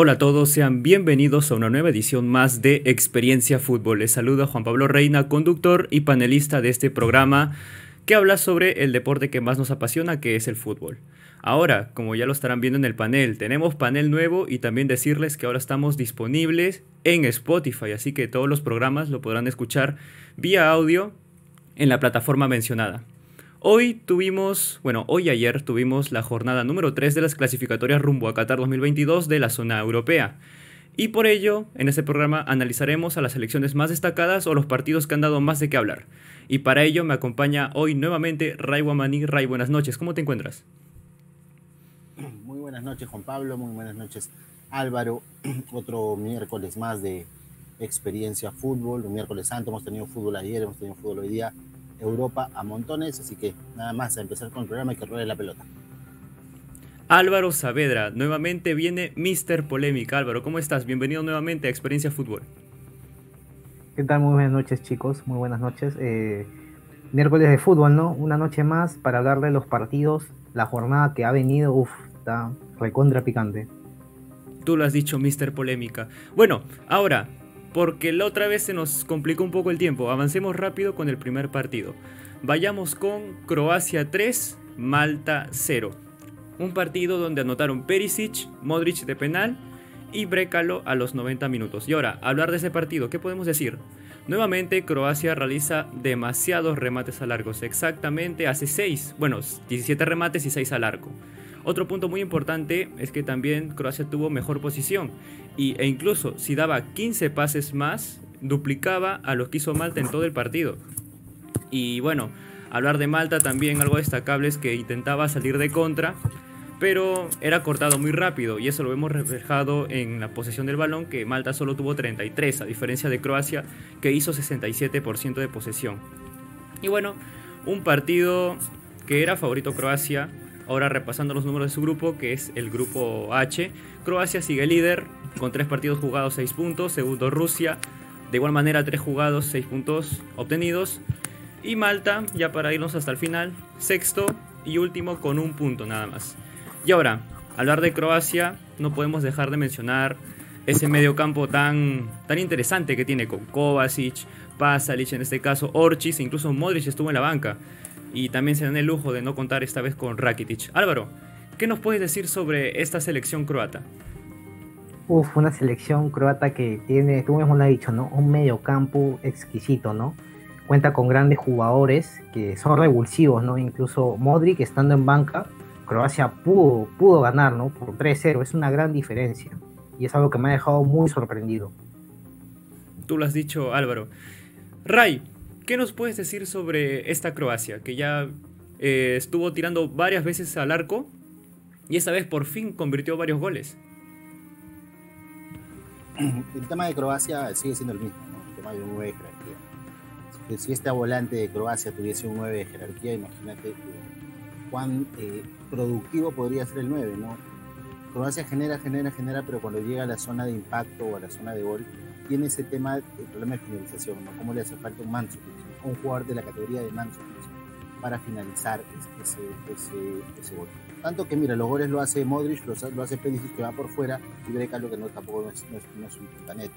Hola a todos, sean bienvenidos a una nueva edición más de Experiencia Fútbol. Les saluda Juan Pablo Reina, conductor y panelista de este programa que habla sobre el deporte que más nos apasiona, que es el fútbol. Ahora, como ya lo estarán viendo en el panel, tenemos panel nuevo y también decirles que ahora estamos disponibles en Spotify, así que todos los programas lo podrán escuchar vía audio en la plataforma mencionada. Hoy tuvimos, bueno, hoy ayer tuvimos la jornada número 3 de las clasificatorias rumbo a Qatar 2022 de la zona europea. Y por ello, en este programa analizaremos a las selecciones más destacadas o los partidos que han dado más de qué hablar. Y para ello me acompaña hoy nuevamente Ray Guamaní. Ray, buenas noches, ¿cómo te encuentras? Muy buenas noches Juan Pablo, muy buenas noches Álvaro. Otro miércoles más de experiencia fútbol, un miércoles santo, hemos tenido fútbol ayer, hemos tenido fútbol hoy día Europa a montones, así que nada más a empezar con el programa y que ruede la pelota. Álvaro Saavedra, nuevamente viene Mister Polémica. Álvaro, ¿cómo estás? Bienvenido nuevamente a Experiencia Fútbol. ¿Qué tal? Muy buenas noches, chicos. Muy buenas noches. Eh, miércoles de fútbol, ¿no? Una noche más para hablar de los partidos. La jornada que ha venido, uff, está recontra picante. Tú lo has dicho, Mister Polémica. Bueno, ahora, porque la otra vez se nos complicó un poco el tiempo. Avancemos rápido con el primer partido. Vayamos con Croacia 3, Malta 0. Un partido donde anotaron Perisic, Modric de penal y Brekalo a los 90 minutos. Y ahora, hablar de ese partido, ¿qué podemos decir? Nuevamente, Croacia realiza demasiados remates a largos. Exactamente hace 6, bueno, 17 remates y 6 al arco. Otro punto muy importante es que también Croacia tuvo mejor posición y, e incluso si daba 15 pases más, duplicaba a lo que hizo Malta en todo el partido. Y bueno, hablar de Malta también algo destacable es que intentaba salir de contra, pero era cortado muy rápido y eso lo vemos reflejado en la posesión del balón que Malta solo tuvo 33 a diferencia de Croacia que hizo 67% de posesión. Y bueno, un partido que era favorito Croacia Ahora repasando los números de su grupo, que es el grupo H, Croacia sigue líder con tres partidos jugados, 6 puntos. Segundo Rusia, de igual manera tres jugados, 6 puntos obtenidos. Y Malta, ya para irnos hasta el final, sexto y último con un punto nada más. Y ahora, hablar de Croacia, no podemos dejar de mencionar ese medio campo tan, tan interesante que tiene con Kovacic, Pasalic en este caso, Orchis, incluso Modric estuvo en la banca y también se dan el lujo de no contar esta vez con Rakitic. Álvaro, ¿qué nos puedes decir sobre esta selección croata? Uf, una selección croata que tiene, tú mismo lo has dicho, ¿no? Un medio campo exquisito, ¿no? Cuenta con grandes jugadores que son revulsivos, ¿no? Incluso Modric estando en banca, Croacia pudo, pudo ganar, ¿no? Por 3-0, es una gran diferencia. Y es algo que me ha dejado muy sorprendido. Tú lo has dicho, Álvaro. Ray, ¿Qué nos puedes decir sobre esta Croacia que ya eh, estuvo tirando varias veces al arco y esta vez por fin convirtió varios goles? El tema de Croacia sigue siendo el mismo, el tema de un 9 de jerarquía. Si este volante de Croacia tuviese un 9 de jerarquía, imagínate cuán eh, productivo podría ser el 9, ¿no? Croacia genera, genera, genera, pero cuando llega a la zona de impacto o a la zona de gol, tiene ese tema, el problema de finalización, ¿no? ¿Cómo le hace falta un manso un jugador de la categoría de manso para finalizar ese, gol. Tanto que, mira, los goles lo hace Modric, lo, hace Pérez que va por fuera, y Breca lo que no, tampoco no es, no es, un puntanet.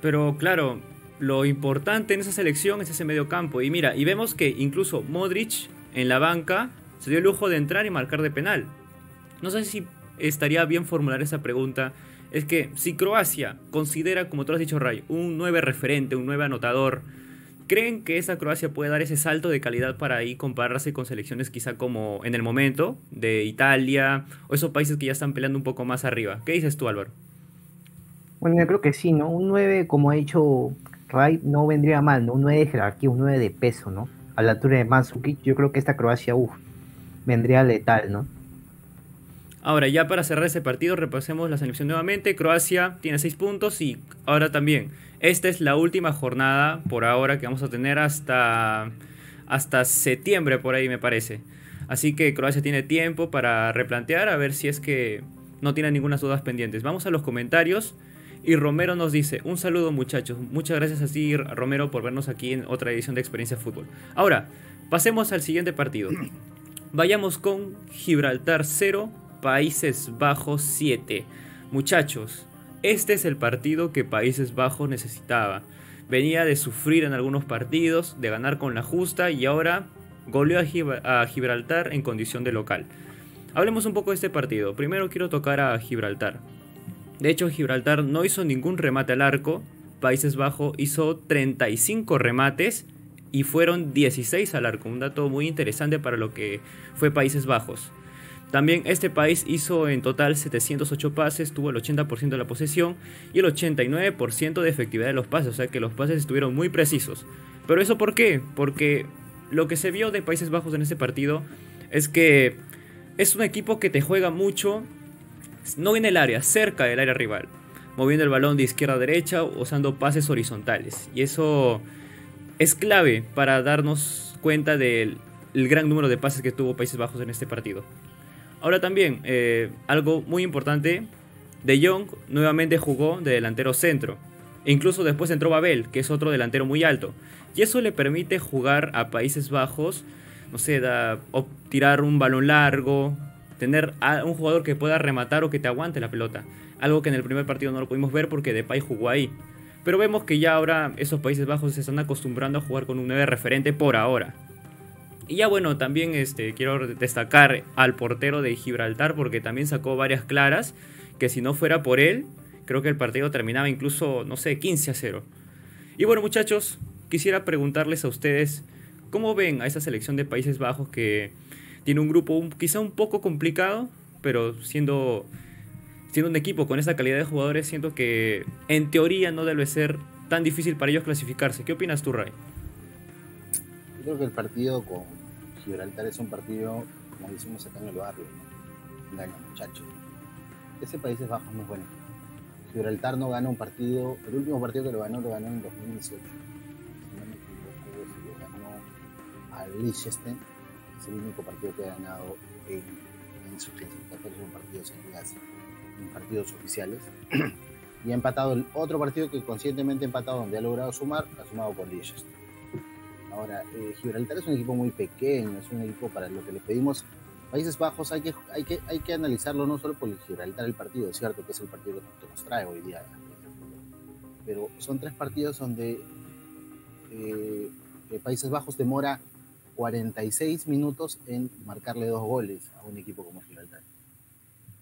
Pero claro, lo importante en esa selección es ese medio campo. Y mira, y vemos que incluso Modric en la banca se dio el lujo de entrar y marcar de penal. No sé si estaría bien formular esa pregunta es que si Croacia considera, como tú has dicho, Ray, un 9 referente, un 9 anotador, ¿creen que esa Croacia puede dar ese salto de calidad para ahí compararse con selecciones quizá como en el momento de Italia o esos países que ya están peleando un poco más arriba? ¿Qué dices tú, Álvaro? Bueno, yo creo que sí, ¿no? Un 9, como ha dicho Ray, no vendría mal, ¿no? Un 9 de jerarquía, un 9 de peso, ¿no? A la altura de Mandzukic, yo creo que esta Croacia, uff, vendría letal, ¿no? Ahora, ya para cerrar ese partido, repasemos la selección nuevamente. Croacia tiene 6 puntos y ahora también. Esta es la última jornada por ahora que vamos a tener hasta, hasta septiembre, por ahí me parece. Así que Croacia tiene tiempo para replantear, a ver si es que no tiene ninguna dudas pendientes. Vamos a los comentarios. Y Romero nos dice, un saludo muchachos, muchas gracias a ti Romero por vernos aquí en otra edición de Experiencia Fútbol. Ahora, pasemos al siguiente partido. Vayamos con Gibraltar 0, Países Bajos 7. muchachos, este es el partido que Países Bajos necesitaba. Venía de sufrir en algunos partidos, de ganar con la justa y ahora goleó a, Gibraltar en condición de local. Hablemos un poco de este partido. Primero quiero tocar a Gibraltar. De hecho, Gibraltar no hizo ningún remate al arco. Países Bajos hizo 35 remates y fueron 16 al arco. Un dato muy interesante para lo que fue Países Bajos. También este país hizo en total 708 pases, tuvo el 80% de la posesión y el 89% de efectividad de los pases, o sea que los pases estuvieron muy precisos. Pero eso por qué? Porque lo que se vio de Países Bajos en este partido es que es un equipo que te juega mucho, no en el área, cerca del área rival, moviendo el balón de izquierda a derecha, usando pases horizontales. Y eso es clave para darnos cuenta del gran número de pases que tuvo Países Bajos en este partido. Ahora también, eh, algo muy importante, De Jong nuevamente jugó de delantero centro. E incluso después entró Babel, que es otro delantero muy alto. Y eso le permite jugar a Países Bajos, no sé, o tirar un balón largo, tener a un jugador que pueda rematar o que te aguante la pelota. Algo que en el primer partido no lo pudimos ver porque Depay jugó ahí. Pero vemos que ya ahora esos Países Bajos se están acostumbrando a jugar con un 9 referente por ahora. Y ya bueno, también este, quiero destacar al portero de Gibraltar porque también sacó varias claras que si no fuera por él, creo que el partido terminaba incluso, no sé, 15 a 0. Y bueno muchachos, quisiera preguntarles a ustedes, ¿cómo ven a esa selección de Países Bajos que tiene un grupo quizá un poco complicado, pero siendo, siendo un equipo con esa calidad de jugadores, siento que en teoría no debe ser tan difícil para ellos clasificarse. ¿Qué opinas tú, Ray? Creo que el partido con Gibraltar es un partido, como decimos acá en el barrio, ¿no? muchachos. Ese Países Bajos no es bueno. Gibraltar no gana un partido, el último partido que lo ganó, lo ganó en 2018. Si no me equivoco, se lo ganó a Liechtenstein. Es el único partido que ha ganado en, en sus clasificatorios en partidos en en partidos oficiales. y ha empatado el otro partido que conscientemente ha empatado, donde ha logrado sumar, ha sumado con Liechtenstein. Ahora, eh, Gibraltar es un equipo muy pequeño, es un equipo para lo que le pedimos. Países Bajos hay que, hay que, hay que analizarlo no solo por el Gibraltar el partido, es cierto que es el partido que nos trae hoy día, pero son tres partidos donde eh, Países Bajos demora 46 minutos en marcarle dos goles a un equipo como Gibraltar.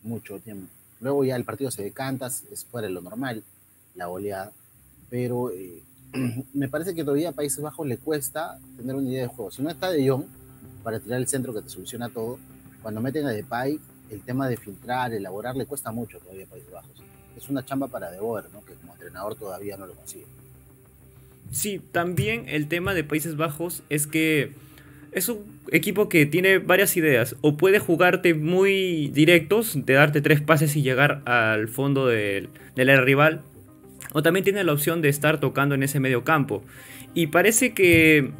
Mucho tiempo. Luego ya el partido se decanta, es fuera de lo normal, la goleada, pero eh, me parece que todavía a Países Bajos le cuesta tener una idea de juego. Si no está De Jong para tirar el centro que te soluciona todo, cuando meten a Depay, el tema de filtrar, elaborar, le cuesta mucho todavía a Países Bajos. Es una chamba para De Boer, ¿no? que como entrenador todavía no lo consigue. Sí, también el tema de Países Bajos es que es un equipo que tiene varias ideas. O puede jugarte muy directos, de darte tres pases y llegar al fondo del, del rival, o también tiene la opción de estar tocando en ese medio campo. Y parece que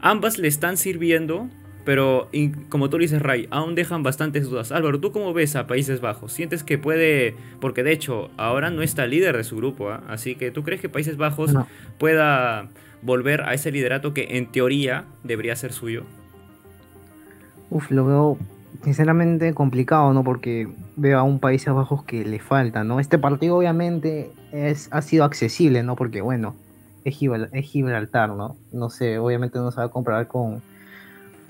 ambas le están sirviendo, pero como tú dices, Ray, aún dejan bastantes dudas. Álvaro, ¿tú cómo ves a Países Bajos? ¿Sientes que puede, porque de hecho ahora no está líder de su grupo, ¿ah? así que tú crees que Países Bajos pueda volver a ese liderato que en teoría debería ser suyo? Uf, lo veo sinceramente complicado, ¿no? Porque veo a un Países Bajos que le falta, ¿no? Este partido obviamente es, ha sido accesible, ¿no? Porque bueno, es, Gibraltar, ¿no? No sé, obviamente no se va a comparar con,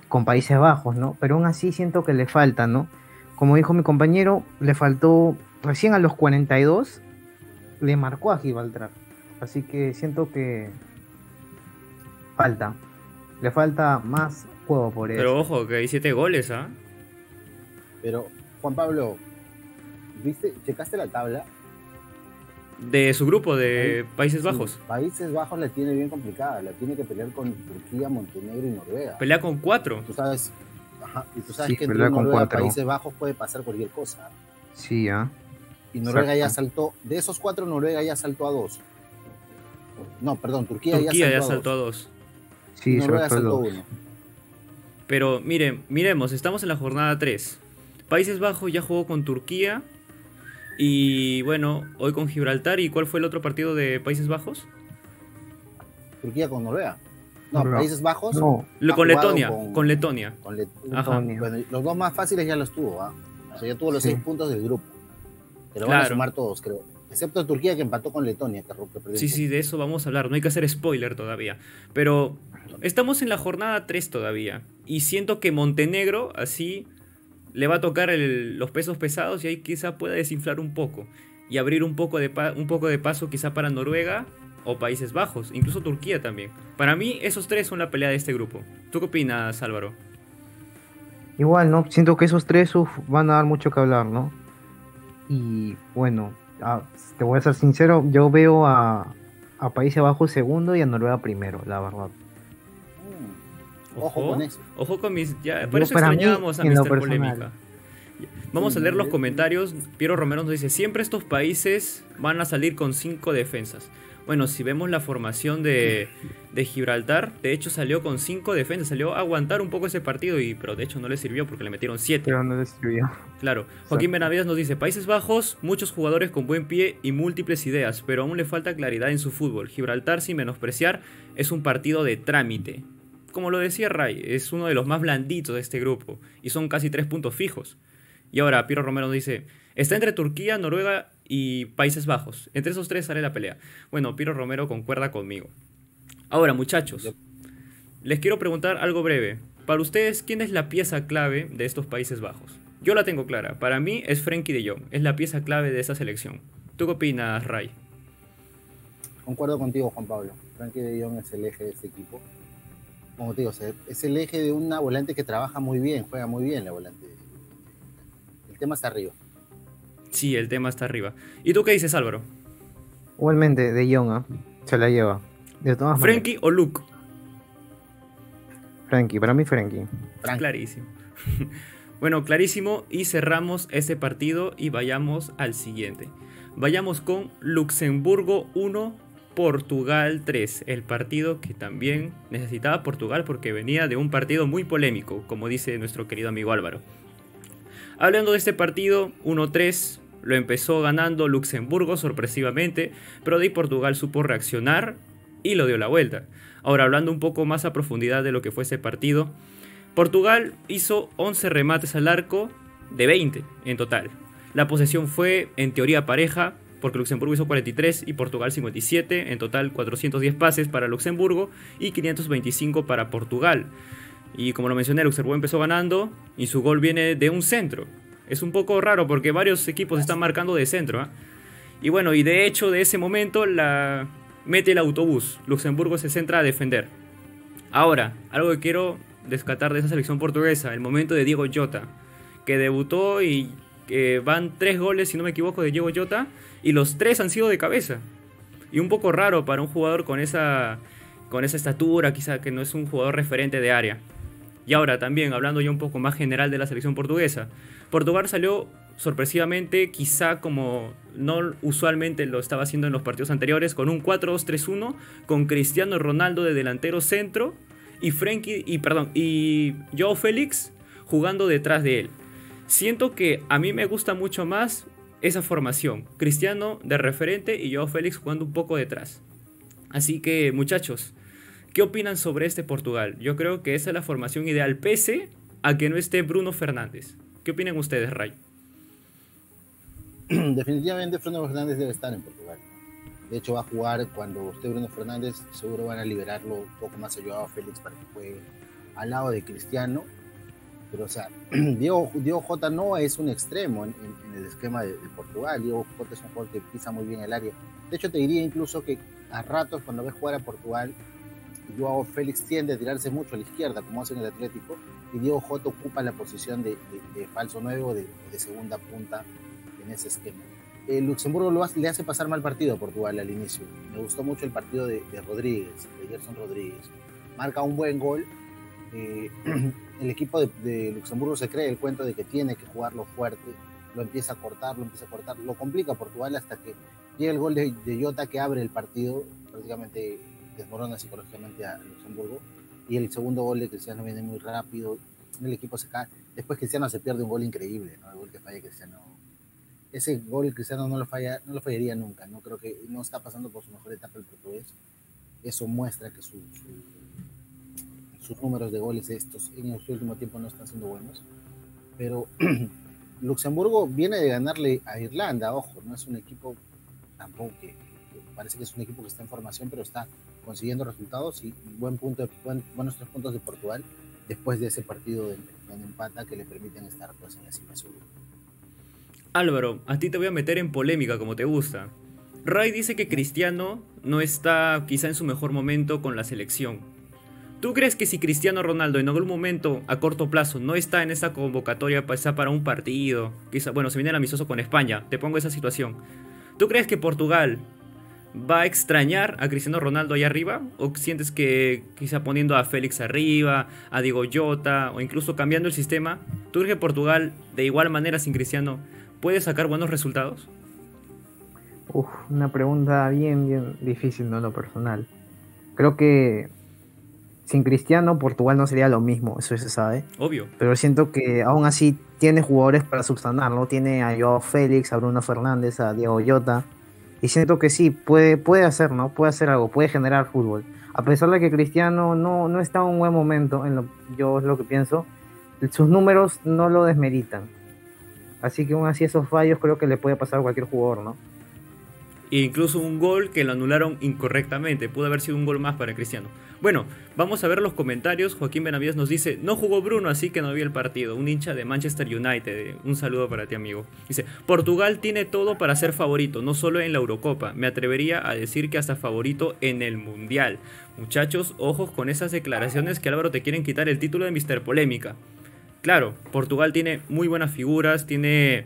con Países Bajos, ¿no? Pero aún así siento que le falta, ¿no? Como dijo mi compañero, le faltó recién a los 42, le marcó a Gibraltar. Así que siento que falta. Le falta más juego por eso. Pero ojo, que hay 7 goles, ¿ah? Pero, Juan Pablo, ¿viste? ¿Checaste la tabla? De su grupo de Países Bajos. Países Bajos la tiene bien complicada, la tiene que pelear con Turquía, Montenegro y Noruega. Pelea con cuatro. Tú sabes, ajá, y tú sabes que entre Noruega y Países Bajos puede pasar cualquier cosa. Sí, ¿ah? Y Noruega ya saltó, de esos cuatro, Noruega ya saltó a dos. No, perdón, Turquía, ya, saltó, a dos. Sí, Noruega saltó a uno. Pero miren, miremos, estamos en la jornada 3. Países Bajos ya jugó con Turquía. Y bueno, hoy con Gibraltar. ¿Y cuál fue el otro partido de Países Bajos? Turquía con Noruega. No, Países Bajos. No. Con Letonia, con, Letonia. Bueno, los dos más fáciles ya los tuvo. ¿ah? O sea, ya tuvo los seis puntos del grupo. Pero van a sumar todos, creo. Excepto Turquía que empató con Letonia, que, Sí, sí, de eso vamos a hablar. No hay que hacer spoiler todavía. Pero estamos en la jornada 3 todavía. Y siento que Montenegro, así, le va a tocar los pesos pesados y ahí quizá pueda desinflar un poco. Y abrir un poco, de un poco de paso quizá para Noruega o Países Bajos. Incluso Turquía también. Para mí, esos tres son la pelea de este grupo. ¿Tú qué opinas, Álvaro? Igual, ¿no? Siento que esos tres van a dar mucho que hablar, ¿no? Y bueno, te voy a ser sincero, yo veo a Países Bajos segundo y a Noruega primero, la verdad. Mm. Ojo, con eso. Ojo con mis. Ya, por eso extrañábamos a Mr. Polémica. Vamos a leer los comentarios. Piero Romero nos dice: Siempre estos países van a salir con cinco defensas. Bueno, si vemos la formación de, Gibraltar, de hecho salió con cinco defensas, salió a aguantar un poco ese partido, y, pero de hecho no le sirvió porque le metieron siete. Pero no le sirvió. Claro. Joaquín Benavides nos dice, Países Bajos, muchos jugadores con buen pie y múltiples ideas, pero aún le falta claridad en su fútbol. Gibraltar, sin menospreciar, es un partido de trámite. Como lo decía Ray, es uno de los más blanditos de este grupo, y son casi tres puntos fijos. Y ahora Piero Romero nos dice, está entre Turquía, Noruega y Países Bajos. Entre esos tres sale la pelea. Bueno, Piro Romero concuerda conmigo. Ahora, muchachos, les quiero preguntar algo breve. Para ustedes, ¿quién es la pieza clave de estos Países Bajos? Yo la tengo clara. Para mí es Frenkie de Jong. Es la pieza clave de esa selección. ¿Tú qué opinas, Ray? Concuerdo contigo, Juan Pablo. Frenkie de Jong es el eje de este equipo. Como te digo, es el eje de una volante que trabaja muy bien, juega muy bien la volante. El tema está arriba. Sí, el tema está arriba. ¿Y tú qué dices, Álvaro? Igualmente, de Young, ¿ah? se la lleva. De todas ¿Frankie o Luke? Frankie, para mí Frankie. Clarísimo. bueno, clarísimo. Y cerramos ese partido y vayamos al siguiente. Vayamos con Luxemburgo 1, Portugal 3. El partido que también necesitaba Portugal porque venía de un partido muy polémico, como dice nuestro querido amigo Álvaro. Hablando de este partido, 1-3, lo empezó ganando Luxemburgo sorpresivamente, pero de ahí Portugal supo reaccionar y lo dio la vuelta. Ahora, hablando un poco más a profundidad de lo que fue ese partido, Portugal hizo 11 remates al arco de 20 en total. La posesión fue en teoría pareja, porque Luxemburgo hizo 43 y Portugal 57, en total 410 pases para Luxemburgo y 525 para Portugal. Y como lo mencioné, Luxemburgo empezó ganando y su gol viene de un centro. Es un poco raro porque varios equipos están marcando de centro. ¿ah? Y bueno, y de hecho de ese momento la mete el autobús. Luxemburgo se centra a defender. Ahora, algo que quiero descatar de esa selección portuguesa, el momento de Diego Jota, que debutó y que van tres goles, si no me equivoco, de Diego Jota, y los tres han sido de cabeza. Y un poco raro para un jugador con esa, con esa estatura, quizá que no es un jugador referente de área. Y ahora también, hablando ya un poco más general de la selección portuguesa, Portugal salió sorpresivamente, quizá como no usualmente lo estaba haciendo en los partidos anteriores, con un 4-2-3-1, con Cristiano Ronaldo de delantero centro y Frenkie, y perdón, y Joao Félix jugando detrás de él. Siento que a mí me gusta mucho más esa formación, Cristiano de referente y Joao Félix jugando un poco detrás. Así que muchachos, ¿qué opinan sobre este Portugal? Yo creo que esa es la formación ideal, pese a que no esté Bruno Fernández. ¿Qué opinan ustedes, Ray? Definitivamente Bruno Fernández debe estar en Portugal. De hecho, va a jugar cuando esté Bruno Fernández. Seguro van a liberarlo un poco más a Félix para que juegue al lado de Cristiano. Pero, o sea, Diego, Diego J no es un extremo en, el esquema de, Portugal. Diego J es un jugador que pisa muy bien el área. De hecho, te diría incluso que a ratos, cuando ves jugar a Portugal, Joao Félix tiende a tirarse mucho a la izquierda, como hace en el Atlético, y Diego J ocupa la posición de, falso nuevo, de, de, segunda punta en ese esquema. El Luxemburgo lo le hace pasar mal partido a Portugal al inicio. Me gustó mucho el partido de, Rodríguez, de Gerson Rodríguez. Marca un buen gol. Eh, el equipo de, Luxemburgo se cree el cuento de que tiene que jugarlo fuerte. Lo empieza a cortar, lo empieza a cortar. Lo complica Portugal hasta que llega el gol de, de Jota que abre el partido. Prácticamente desmorona psicológicamente a Luxemburgo. Y el segundo gol de Cristiano viene muy rápido. El equipo se cae. Después Cristiano se pierde un gol increíble, ¿no? El gol que falla Cristiano. Ese gol Cristiano no lo, falla, no lo fallaría nunca. No creo que no está pasando por su mejor etapa el portugués. Eso muestra que sus números de goles estos en el último tiempo no están siendo buenos. Pero Luxemburgo viene de ganarle a Irlanda, ojo, no es un equipo tampoco que, parece que es un equipo que está en formación, pero está consiguiendo resultados y buen punto, buenos tres puntos de Portugal después de ese partido de, empata que le permiten estar pues, en la cima sur. Álvaro, a ti te voy a meter en polémica como te gusta. Ray dice que Cristiano no está quizá en su mejor momento con la selección. ¿Tú crees que si Cristiano Ronaldo en algún momento a corto plazo no está en esa convocatoria para un partido, quizá, bueno, se viene el amistoso con España, te pongo esa situación, ¿tú crees que Portugal va a extrañar a Cristiano Ronaldo ahí arriba? ¿O sientes que quizá poniendo a Félix arriba, a Diego Jota, o incluso cambiando el sistema, ¿tú crees que Portugal de igual manera sin Cristiano puede sacar buenos resultados? Uf, una pregunta bien, bien difícil, ¿no? Lo personal. Creo que sin Cristiano, Portugal no sería lo mismo, eso se sabe. Obvio. Pero siento que aún así tiene jugadores para subsanarlo. Tiene a Joao Félix, a Bruno Fernández, a Diego Llota. Y siento que sí, puede, puede hacer, ¿no? Puede hacer algo, puede generar fútbol. A pesar de que Cristiano no, no está en un buen momento, en lo, yo es lo que pienso, sus números no lo desmeritan. Así que aún así esos fallos creo que le puede pasar a cualquier jugador, ¿no? E incluso un gol que lo anularon incorrectamente. Pudo haber sido un gol más para Cristiano. Bueno, vamos a ver los comentarios. Joaquín Benavides nos dice, no jugó Bruno, así que no vi el partido. Un hincha de Manchester United. Un saludo para ti, amigo. Dice, Portugal tiene todo para ser favorito, no solo en la Eurocopa. Me atrevería a decir que hasta favorito en el Mundial. Muchachos, ojos con esas declaraciones que Álvaro te quieren quitar el título de Mr. Polémica. Claro, Portugal tiene muy buenas figuras, tiene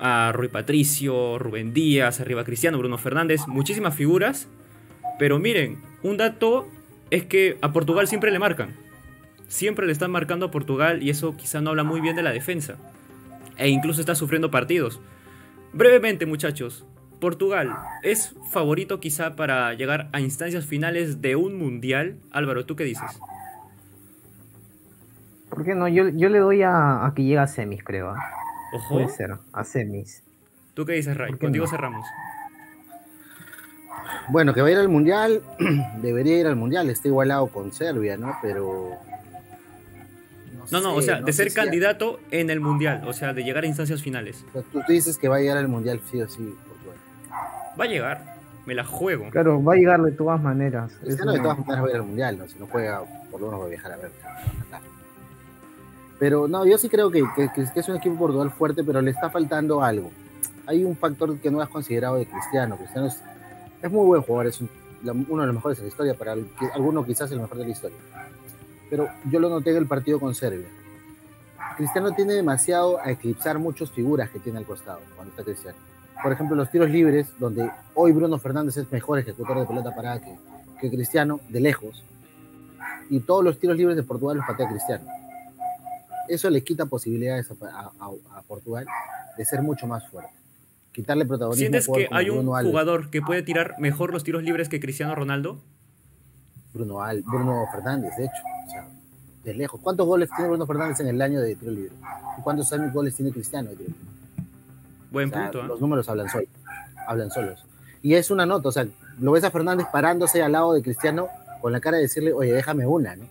a Rui Patricio, Rubén Díaz, arriba Cristiano, Bruno Fernández, muchísimas figuras. Pero miren, un dato es que a Portugal siempre le marcan. Siempre le están marcando a Portugal y eso quizá no habla muy bien de la defensa. E incluso está sufriendo partidos. Brevemente muchachos, Portugal es favorito quizá para llegar a instancias finales de un mundial. Álvaro, ¿tú qué dices? ¿Por qué no? Yo, le doy a, que llegue a semis, creo. ¿ah? Ojo. Puede ser, a semis. ¿Tú qué dices, Ray? Contigo cerramos. Bueno, que va a ir al Mundial, debería ir al Mundial, está igualado con Serbia, ¿no? Pero... No, no, o sea, de ser candidato en el Mundial, o sea, de llegar a instancias finales. tú, dices que va a llegar al Mundial, sí o sí. Va a llegar, me la juego. Claro, va a llegar de todas maneras. Cristiano de todas maneras va a ir al Mundial, ¿no? Si no juega, por lo menos va a viajar a ver. Pero no, yo sí creo que, es un equipo Portugal fuerte, pero le está faltando algo. Hay un factor que no has considerado de Cristiano. Cristiano es, muy buen jugador, es uno de los mejores de la historia, para algunos quizás el mejor de la historia. Pero yo lo noté en el partido con Serbia. Cristiano tiene demasiado a eclipsar muchas figuras que tiene al costado cuando está Cristiano. Por ejemplo, los tiros libres, donde hoy Bruno Fernández es mejor ejecutor de pelota parada que, que Cristiano, de lejos. Y todos los tiros libres de Portugal los patea Cristiano eso le quita posibilidades a, Portugal de ser mucho más fuerte. Quitarle protagonismo. ¿Sientes que hay un jugador que puede tirar mejor los tiros libres que Cristiano Ronaldo? Bruno, Al, Bruno Fernández, de hecho. O sea, de lejos. ¿Cuántos goles tiene Bruno Fernández en el año de tiro libre? cuántos años goles tiene Cristiano de tiro libre? Buen punto. ¿eh? Los números hablan, solos, hablan solos. Y es una nota, o sea, lo ves a Fernández parándose al lado de Cristiano con la cara de decirle, oye, déjame una, ¿no?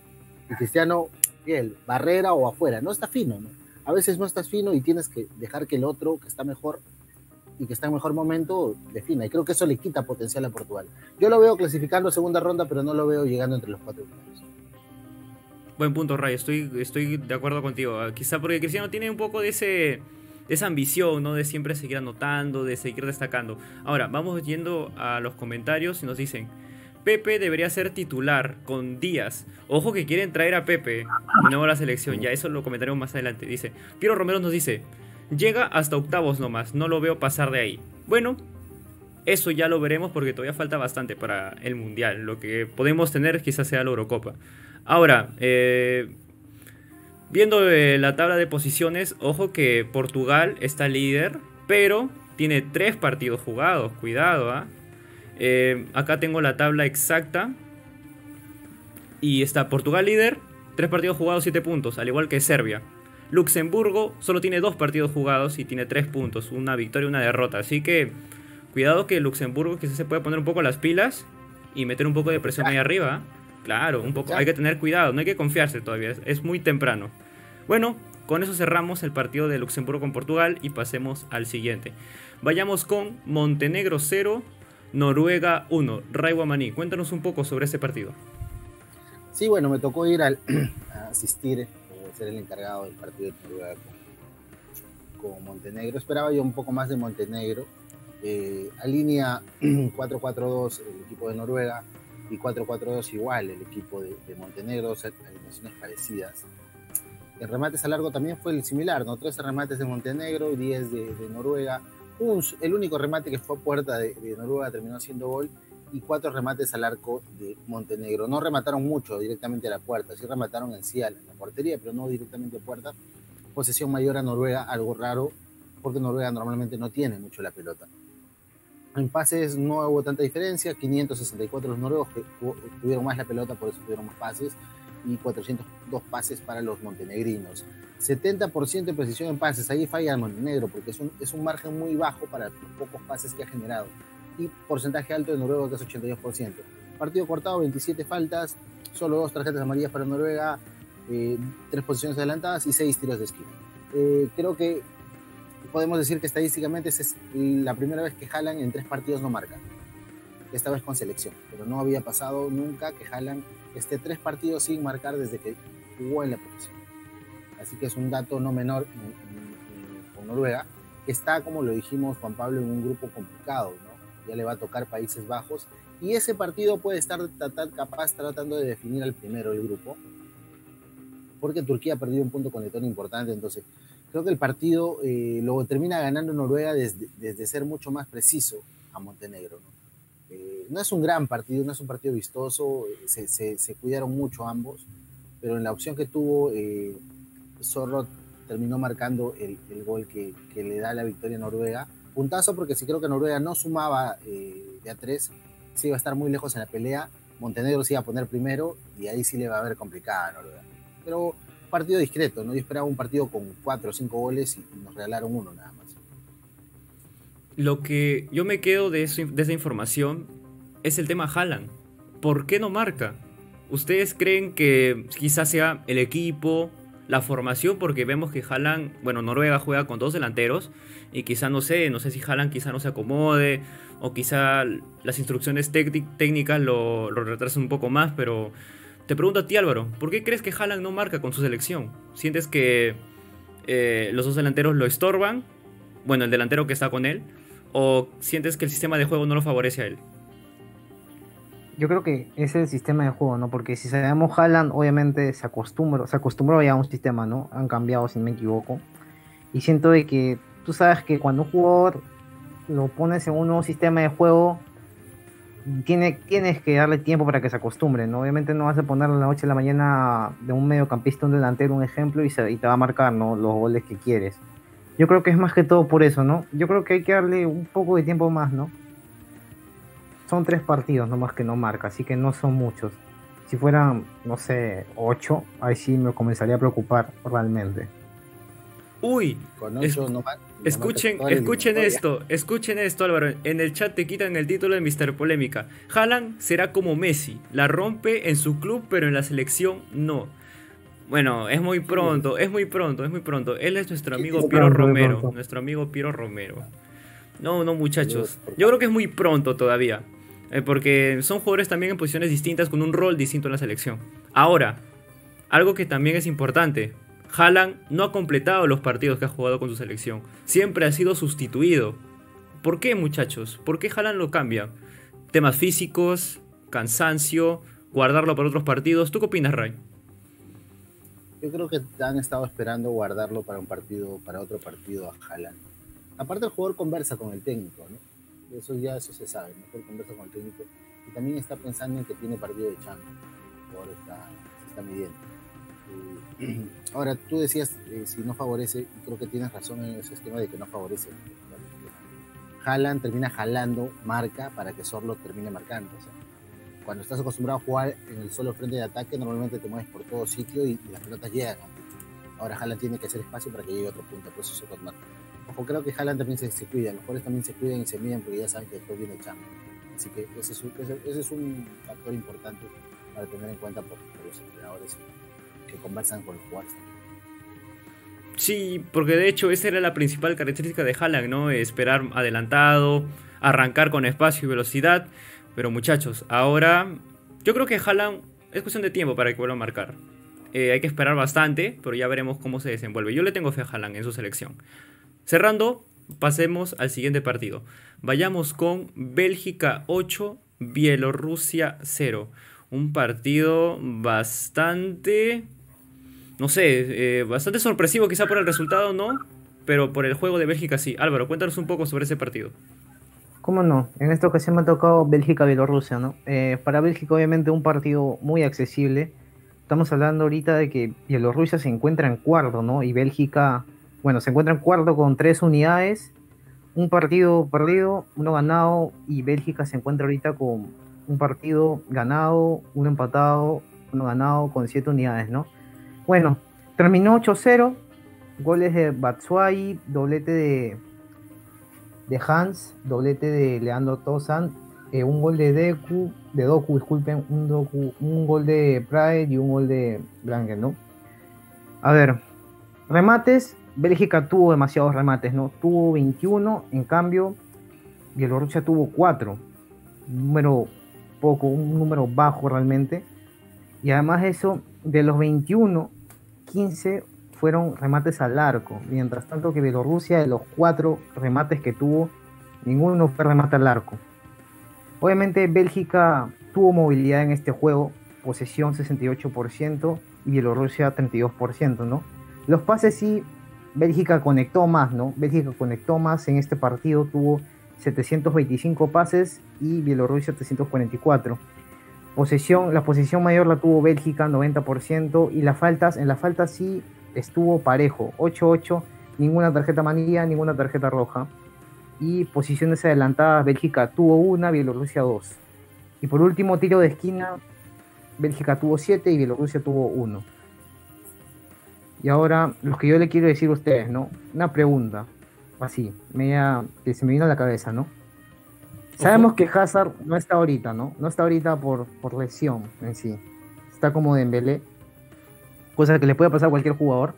Y Cristiano piel, barrera o afuera. No está fino, ¿no? A veces no estás fino y tienes que dejar que el otro, que está mejor y que está en mejor momento, defina. Y creo que eso le quita potencial a Portugal. Yo lo veo clasificando segunda ronda, pero no lo veo llegando entre los cuatro primeros. Buen punto, Ray. Estoy, estoy de acuerdo contigo. Ah, quizá porque Cristiano tiene un poco de ese esa ambición, ¿no? De siempre seguir anotando, de seguir destacando. Ahora, vamos yendo a los comentarios y nos dicen, Pepe debería ser titular con Díaz. Ojo que quieren traer a Pepe nuevo a la selección. Ya eso lo comentaremos más adelante. Dice, Piero Romero nos dice, llega hasta octavos nomás, no lo veo pasar de ahí. Bueno, eso ya lo veremos porque todavía falta bastante para el Mundial. Lo que podemos tener quizás sea la Eurocopa. Ahora, eh, viendo eh, la tabla de posiciones, ojo que Portugal está líder, pero tiene tres partidos jugados. Cuidado, ¿ah? Eh, acá tengo la tabla exacta. Y está Portugal líder, 3 partidos jugados, 7 puntos, al igual que Serbia. Luxemburgo solo tiene 2 partidos jugados y tiene 3 puntos, una victoria y una derrota. Así que cuidado que Luxemburgo quizás se puede poner un poco las pilas y meter un poco de presión ahí arriba. Claro, un poco, hay que tener cuidado, no hay que confiarse todavía, es muy temprano. Bueno, con eso cerramos el partido de Luxemburgo con Portugal y pasemos al siguiente. Vayamos con Montenegro 0, Noruega 1. Ray Guamaní, cuéntanos un poco sobre ese partido. Sí, bueno, me tocó ir al, a asistir, o ser el encargado del partido de Noruega con, Montenegro. Esperaba yo un poco más de Montenegro. Eh, línea 4-4-2 el equipo de Noruega y 4-4-2 igual el equipo de, Montenegro, alineaciones parecidas. El remate a largo también fue el similar, ¿no? 13 remates de Montenegro y 10 de, de Noruega el único remate que fue a puerta de, Noruega terminó siendo gol y cuatro remates al arco de Montenegro. No remataron mucho directamente a la puerta, sí remataron en sí a la portería, pero no directamente a puerta. Posesión mayor a Noruega, algo raro, porque Noruega normalmente no tiene mucho la pelota. En pases no hubo tanta diferencia, 564 los noruegos que tuvieron más la pelota, por eso tuvieron más pases, y 402 pases para los montenegrinos. 70% de precisión en pases, ahí falla el Montenegro porque es un, es un margen muy bajo para los pocos pases que ha generado. Y porcentaje alto de Noruega que es 82%. Partido cortado, 27 faltas, solo dos tarjetas amarillas para Noruega, eh, tres posiciones adelantadas y seis tiros de esquina. Eh, creo que podemos decir que estadísticamente es la primera vez que Jalan en tres partidos no marca. Esta vez con selección, pero no había pasado nunca que Jalan esté tres partidos sin marcar desde que jugó en la posición así que es un dato no menor con Noruega, que está, como lo dijimos Juan Pablo, en un grupo complicado, ¿no? Ya le va a tocar Países Bajos, y ese partido puede estar capaz tratando de definir al primero del grupo, porque Turquía ha perdido un punto con Letonia importante, entonces creo que el partido eh, lo termina ganando Noruega desde, desde, ser mucho más preciso a Montenegro. ¿no? Eh, no es un gran partido, no es un partido vistoso, eh, se, se, se, cuidaron mucho ambos, pero en la opción que tuvo Zorro terminó marcando el, gol que, le da la victoria a Noruega. Puntazo porque si creo que Noruega no sumaba eh, de a tres, se iba a estar muy lejos en la pelea. Montenegro se iba a poner primero y ahí sí le va a ver complicada a Noruega. Pero partido discreto, ¿no? Yo esperaba un partido con cuatro o cinco goles y nos regalaron uno nada más. Lo que yo me quedo de, de esa información es el tema Haaland. ¿Por qué no marca? ¿Ustedes creen que quizás sea el equipo, la formación porque vemos que Haaland, bueno, Noruega juega con dos delanteros y quizá no sé, no sé si Haaland quizá no se acomode o quizá las instrucciones técnicas lo, lo retrasan un poco más, pero te pregunto a ti Álvaro, ¿por qué crees que Haaland no marca con su selección? ¿Sientes que eh, los dos delanteros lo estorban? Bueno, el delantero que está con él, o sientes que el sistema de juego no lo favorece a él? Yo creo que es el sistema de juego, ¿no? Porque si sabemos Haaland, obviamente se acostumbró, se acostumbró ya a un sistema, ¿no? Han cambiado, si me equivoco. Y siento de que tú sabes que cuando un jugador lo pones en un nuevo sistema de juego, tiene, tienes que darle tiempo para que se acostumbre, ¿no? Obviamente no vas a poner la noche a la mañana de un mediocampista, un delantero, un ejemplo, y, y te va a marcar, ¿no? Los goles que quieres. Yo creo que es más que todo por eso, ¿no? Yo creo que hay que darle un poco de tiempo más, ¿no? Son tres partidos nomás que no marca, así que no son muchos. Si fueran, no sé, ocho, ahí sí me comenzaría a preocupar realmente. Uy, escuchen, escuchen esto, escuchen esto Álvaro, en el chat te quitan el título de Mr. Polémica. Haaland será como Messi, la rompe en su club pero en la selección no. Bueno, es muy pronto, es muy pronto, es muy pronto. Él es nuestro amigo Piero Romero, nuestro amigo Piero Romero. No, no muchachos, yo creo que es muy pronto todavía. Eh, porque son jugadores también en posiciones distintas con un rol distinto en la selección. Ahora, algo que también es importante, Haaland no ha completado los partidos que ha jugado con su selección. Siempre ha sido sustituido. ¿Por qué, muchachos? ¿Por qué Haaland lo cambia? Temas físicos, cansancio, guardarlo para otros partidos. ¿Tú qué opinas, Ray? Yo creo que han estado esperando guardarlo para un partido, para otro partido a Haaland. Aparte el jugador conversa con el técnico, ¿no? Eso ya eso se sabe, mejor conversa con el técnico. Y también está pensando en que tiene partido de Champions. Ahora está, se está midiendo. Ahora, tú decías eh, si no favorece, y creo que tienes razón en ese esquema de que no favorece. Jalan termina jalando marca para que Sorlo termine marcando. cuando estás acostumbrado a jugar en el solo frente de ataque, normalmente te mueves por todo sitio y, las pelotas llegan. Ahora Jalan tiene que hacer espacio para que llegue a otro punto, por eso es otro marca. Ojo, creo que Haaland también se, cuida, los jugadores también se cuidan y se miden porque ya saben que después viene el Así que ese es, un, ese, es, un factor importante para tener en cuenta por, los entrenadores que conversan con los jugadores. Sí, porque de hecho esa era la principal característica de Haaland, ¿no? Esperar adelantado, arrancar con espacio y velocidad. Pero muchachos, ahora yo creo que Haaland es cuestión de tiempo para que vuelva a marcar. Eh, hay que esperar bastante, pero ya veremos cómo se desenvuelve. Yo le tengo fe a Haaland en su selección. Cerrando, pasemos al siguiente partido. Vayamos con Bélgica 8, Bielorrusia 0. Un partido bastante, no sé, eh, bastante sorpresivo quizá por el resultado, ¿no? Pero por el juego de Bélgica sí. Álvaro, cuéntanos un poco sobre ese partido. ¿Cómo no? En esta ocasión me ha tocado Bélgica-Bielorrusia, ¿no? Eh, para Bélgica obviamente un partido muy accesible. Estamos hablando ahorita de que Bielorrusia se encuentra en cuarto, ¿no? Y Bélgica, bueno, se encuentra en cuarto con tres unidades un partido perdido, uno ganado y Bélgica se encuentra ahorita con un partido ganado, uno empatado, uno ganado con siete unidades, ¿no? Bueno, terminó 8-0, goles de Batshuayi, doblete de, de Hans, doblete de Leandro Tosan, eh, un gol de Deku, de Doku, disculpen, un gol de Pride y un gol de Blanken, ¿no? A ver, remates, Bélgica tuvo demasiados remates, ¿no? Tuvo 21, en cambio, Bielorrusia tuvo 4. Un número poco, un número bajo realmente. Y además de eso, de los 21, 15 fueron remates al arco. Mientras tanto que Bielorrusia, de los 4 remates que tuvo, ninguno fue remate al arco. Obviamente Bélgica tuvo movilidad en este juego, posesión 68% y Bielorrusia 32%, ¿no? Los pases sí Bélgica conectó más, ¿no? Bélgica conectó más en este partido, tuvo 725 pases y Bielorrusia 744. Posesión, la posición mayor la tuvo Bélgica, 90%, y las faltas, en las faltas sí estuvo parejo, 8-8, ninguna tarjeta amarilla, ninguna tarjeta roja. Y posiciones adelantadas, Bélgica tuvo una, Bielorrusia dos. Y por último, tiro de esquina, Bélgica tuvo 7 y Bielorrusia tuvo 1. Y ahora, lo que yo le quiero decir a ustedes, ¿no? Una pregunta, así, media, que se me vino a la cabeza, ¿no? Sabemos que Hazard no está ahorita, ¿no? No está ahorita por, por lesión en sí. Está como Dembélé, cosa que le puede pasar a cualquier jugador.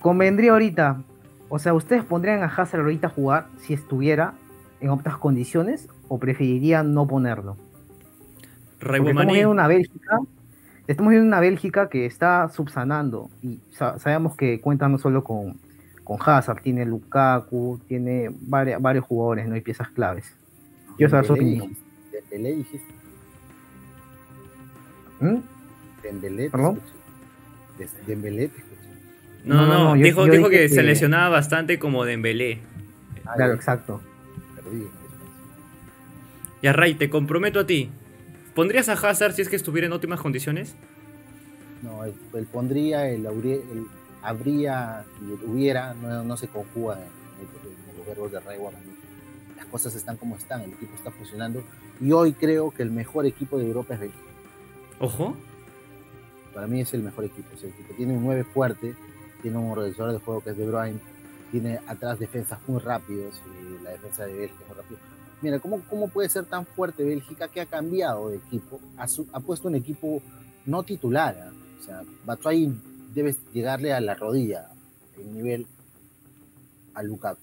Convendría ahorita, o sea, ¿ustedes pondrían a Hazard ahorita a jugar si estuviera en otras condiciones o preferirían no ponerlo? Porque estamos una Bélgica estamos viendo una Bélgica que está subsanando y sabemos que cuenta no solo con, con Hazard, tiene Lukaku, tiene varios jugadores, ¿no? hay piezas claves. Yo saber su opinión. Dembélé dijiste. ¿Mm? Dembélé. ¿Perdón? Dembélé No, no, no, dijo, dijo que, se lesionaba bastante como Dembélé. Ah, claro, exacto. Ya, Ray, te comprometo a ti. ¿Pondrías a Hazard si es que estuviera en óptimas condiciones? No, él, pondría, el, habría y hubiera, no, se conjuga en, los verbos de Ray Las cosas están como están, el equipo está funcionando y hoy creo que el mejor equipo de Europa es Bélgica. Ojo. Para mí es el mejor equipo. el equipo tiene un 9 fuerte, tiene un organizador de juego que es De Bruyne, tiene atrás defensas muy rápidos, y la defensa de Bélgica es muy rápida Mira, ¿cómo, ¿cómo puede ser tan fuerte Bélgica que ha cambiado de equipo? Ha, puesto un equipo no titular. ¿ah? O sea, Batshuayi debe llegarle a la rodilla el nivel a Lukaku.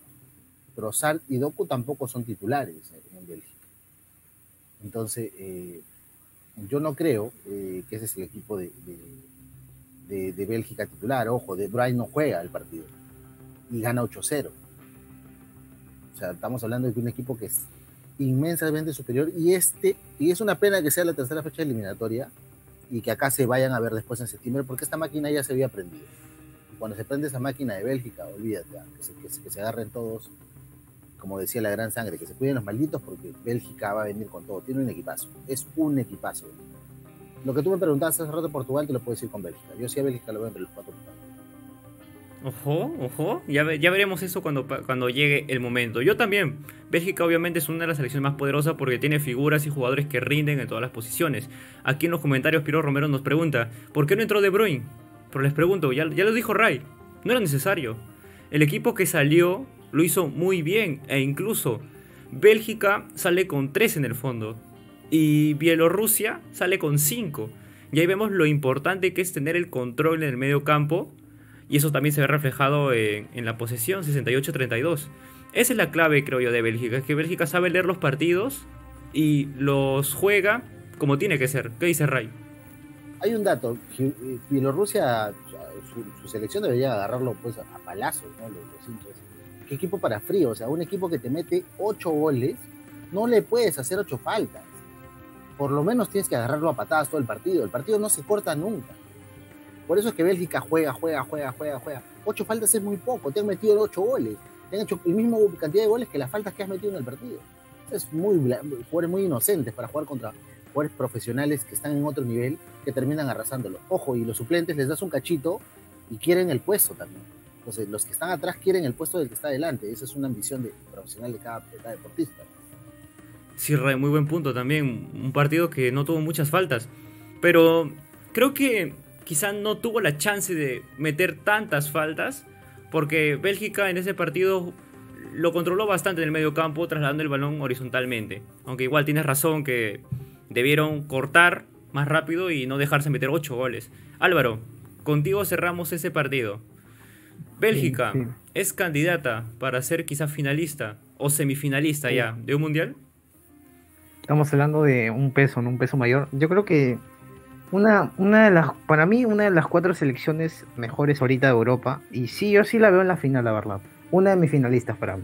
Pero Sar y Doku tampoco son titulares en Bélgica. Entonces, eh, yo no creo eh, que ese es el equipo de, de, Bélgica titular. Ojo, De Bruyne no juega el partido y gana 8-0. O sea, estamos hablando de un equipo que inmensamente superior. Y este y es una pena que sea la tercera fecha eliminatoria y que acá se vayan a ver después en septiembre porque esta máquina ya se había prendido. Cuando se prende esa máquina de Bélgica olvídate que se, que, se, agarren todos como decía la gran sangre que se cuiden los malditos porque Bélgica va a venir con todo. Tiene un equipazo es un equipazo. Lo que tú me preguntaste hace rato Portugal te lo puedo decir con Bélgica. Yo sí a Bélgica lo veo entre los cuatro Ojo, ojo, ya, veremos eso cuando, cuando llegue el momento. Yo también, Bélgica obviamente es una de las selecciones más poderosas porque tiene figuras y jugadores que rinden en todas las posiciones. Aquí en los comentarios Piro Romero nos pregunta, ¿por qué no entró De Bruyne? Pero les pregunto, ya, ya lo dijo Ray, no era necesario. El equipo que salió lo hizo muy bien e incluso Bélgica sale con 3 en el fondo y Bielorrusia sale con 5. Y ahí vemos lo importante que es tener el control en el medio campo Y eso también se ve reflejado en, en la posesión, 68-32. Esa es la clave, creo yo, de Bélgica. Es que Bélgica sabe leer los partidos y los juega como tiene que ser. ¿Qué dice Ray? Hay un dato. Bielorrusia, su, su selección debería agarrarlo pues, a palazos, ¿no? Los. ¿Qué equipo para frío? O sea, un equipo que te mete ocho goles, no le puedes hacer ocho faltas. Por lo menos tienes que agarrarlo a patadas todo el partido. El partido no se corta nunca. Por eso es que Bélgica juega, juega, juega, juega, juega. Ocho faltas es muy poco. Te han metido ocho goles. Te han hecho el mismo cantidad de goles que las faltas que has metido en el partido. Es muy, jugadores muy inocentes para jugar contra jugadores profesionales que están en otro nivel que terminan arrasándolo. Ojo, y los suplentes les das un cachito y quieren el puesto también. Entonces, los que están atrás quieren el puesto del que está adelante. Esa es una ambición de, profesional de cada, de cada deportista. Sí, Ray, muy buen punto también. Un partido que no tuvo muchas faltas. Pero creo que quizá no tuvo la chance de meter tantas faltas. Porque Bélgica en ese partido lo controló bastante en el medio campo, trasladando el balón horizontalmente. Aunque igual tienes razón que debieron cortar más rápido y no dejarse meter 8 goles. Álvaro, contigo cerramos ese partido. Bélgica Sí, sí. es candidata para ser quizá finalista o semifinalista ya de un mundial. Estamos hablando de un peso, ¿no? Un peso mayor. Yo creo que una, una de las, para mí, una de las cuatro selecciones mejores ahorita de Europa. Y sí, yo sí la veo en la final, la verdad. Una de mis finalistas para mí.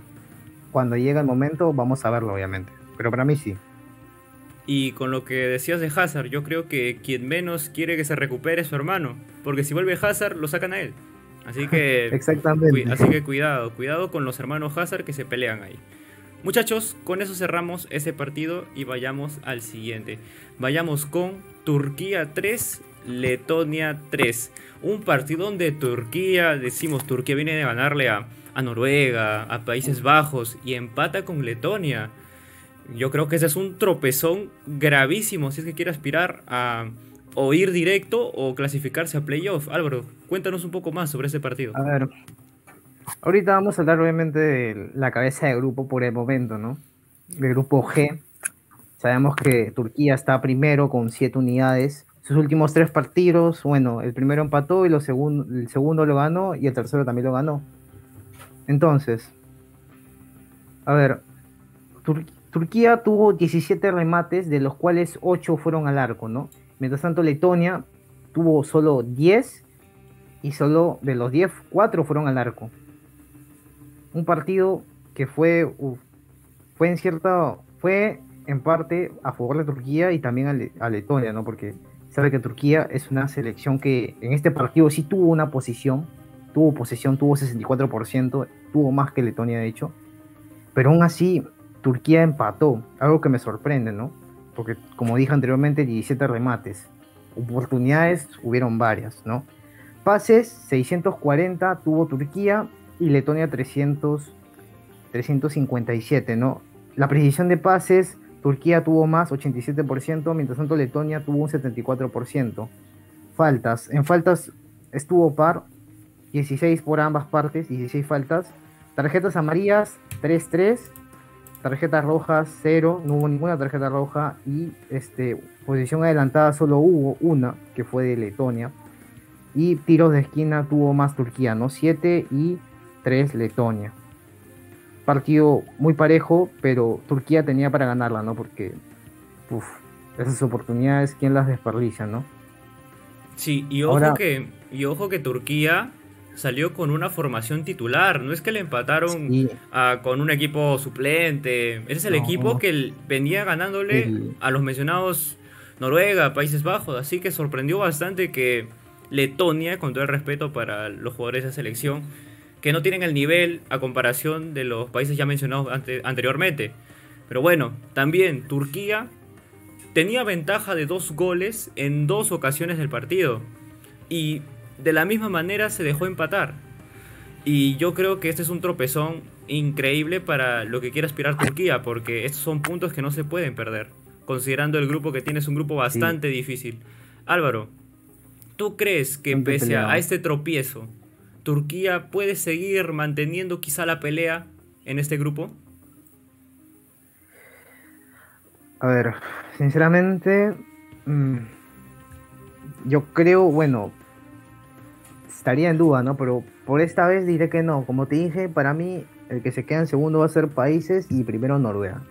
Cuando llegue el momento, vamos a verlo, obviamente. Pero para mí sí. Y con lo que decías de Hazard, yo creo que quien menos quiere que se recupere es su hermano. Porque si vuelve Hazard, lo sacan a él. Así que, Exactamente. así que cuidado, cuidado con los hermanos Hazard que se pelean ahí. Muchachos, con eso cerramos ese partido y vayamos al siguiente. Vayamos con Turquía 3, Letonia 3. Un partido donde Turquía, decimos, Turquía viene de ganarle a, Noruega, a Países Bajos y empata con Letonia. Yo creo que ese es un tropezón gravísimo si es que quiere aspirar a o ir directo o clasificarse a playoff. Álvaro, cuéntanos un poco más sobre ese partido. A ver. Ahorita vamos a hablar obviamente de la cabeza de grupo por el momento, ¿no? Del grupo G. Sabemos que Turquía está primero con siete unidades. Sus últimos tres partidos, bueno, el primero empató y el segundo lo ganó y el tercero también lo ganó. Entonces, a ver, Tur- Turquía tuvo 17 remates, de los cuales 8 fueron al arco, ¿no? Mientras tanto, Letonia tuvo solo 10 y solo de los 10, 4 fueron al arco. Un partido que fue, fue en cierta, fue en parte a favor de Turquía y también a, Le- a Letonia, ¿no? Porque sabe que Turquía es una selección que en este partido sí tuvo una posición, tuvo posesión, tuvo 64%, tuvo más que Letonia de hecho, pero aún así Turquía empató, algo que me sorprende, ¿no? Porque como dije anteriormente, 17 remates, oportunidades hubieron varias, ¿no? Pases 640 tuvo Turquía y Letonia 300, 357, ¿no? La precisión de pases, Turquía tuvo más, 87%, mientras tanto Letonia tuvo un 74%. Faltas, en faltas estuvo par, 16 por ambas partes, 16 faltas. Tarjetas amarillas, 3-3. Tarjetas rojas, 0. No hubo ninguna tarjeta roja. Y este, posición adelantada solo hubo una, que fue de Letonia. Y tiros de esquina tuvo más Turquía, ¿no? 7 y 3 Letonia. Partido muy parejo, pero Turquía tenía para ganarla, ¿no? Porque, esas oportunidades, ¿quién las desperdicia, no? Sí, y ojo, Ahora- que, y ojo que Turquía salió con una formación titular. No es que le empataron a- con un equipo suplente. Ese es el No. equipo que venía ganándole a los mencionados Noruega, Países Bajos. Así que sorprendió bastante que Letonia, con todo el respeto para los jugadores de esa selección, que no tienen el nivel a comparación de los países ya mencionados ante- anteriormente. Pero bueno, también Turquía tenía ventaja de dos goles en dos ocasiones del partido. Y de la misma manera se dejó empatar. Y yo creo que este es un tropezón increíble para lo que quiere aspirar Turquía, porque estos son puntos que no se pueden perder, considerando el grupo que tiene es un grupo bastante difícil. Álvaro, ¿tú crees que pese a este tropiezo, Turquía puede seguir manteniendo quizá la pelea en este grupo? A ver, sinceramente, mm, yo creo, bueno, estaría en duda, ¿no? Pero por esta vez diré que no. Como te dije, para mí el que se queda en segundo va a ser Países y primero Noruega.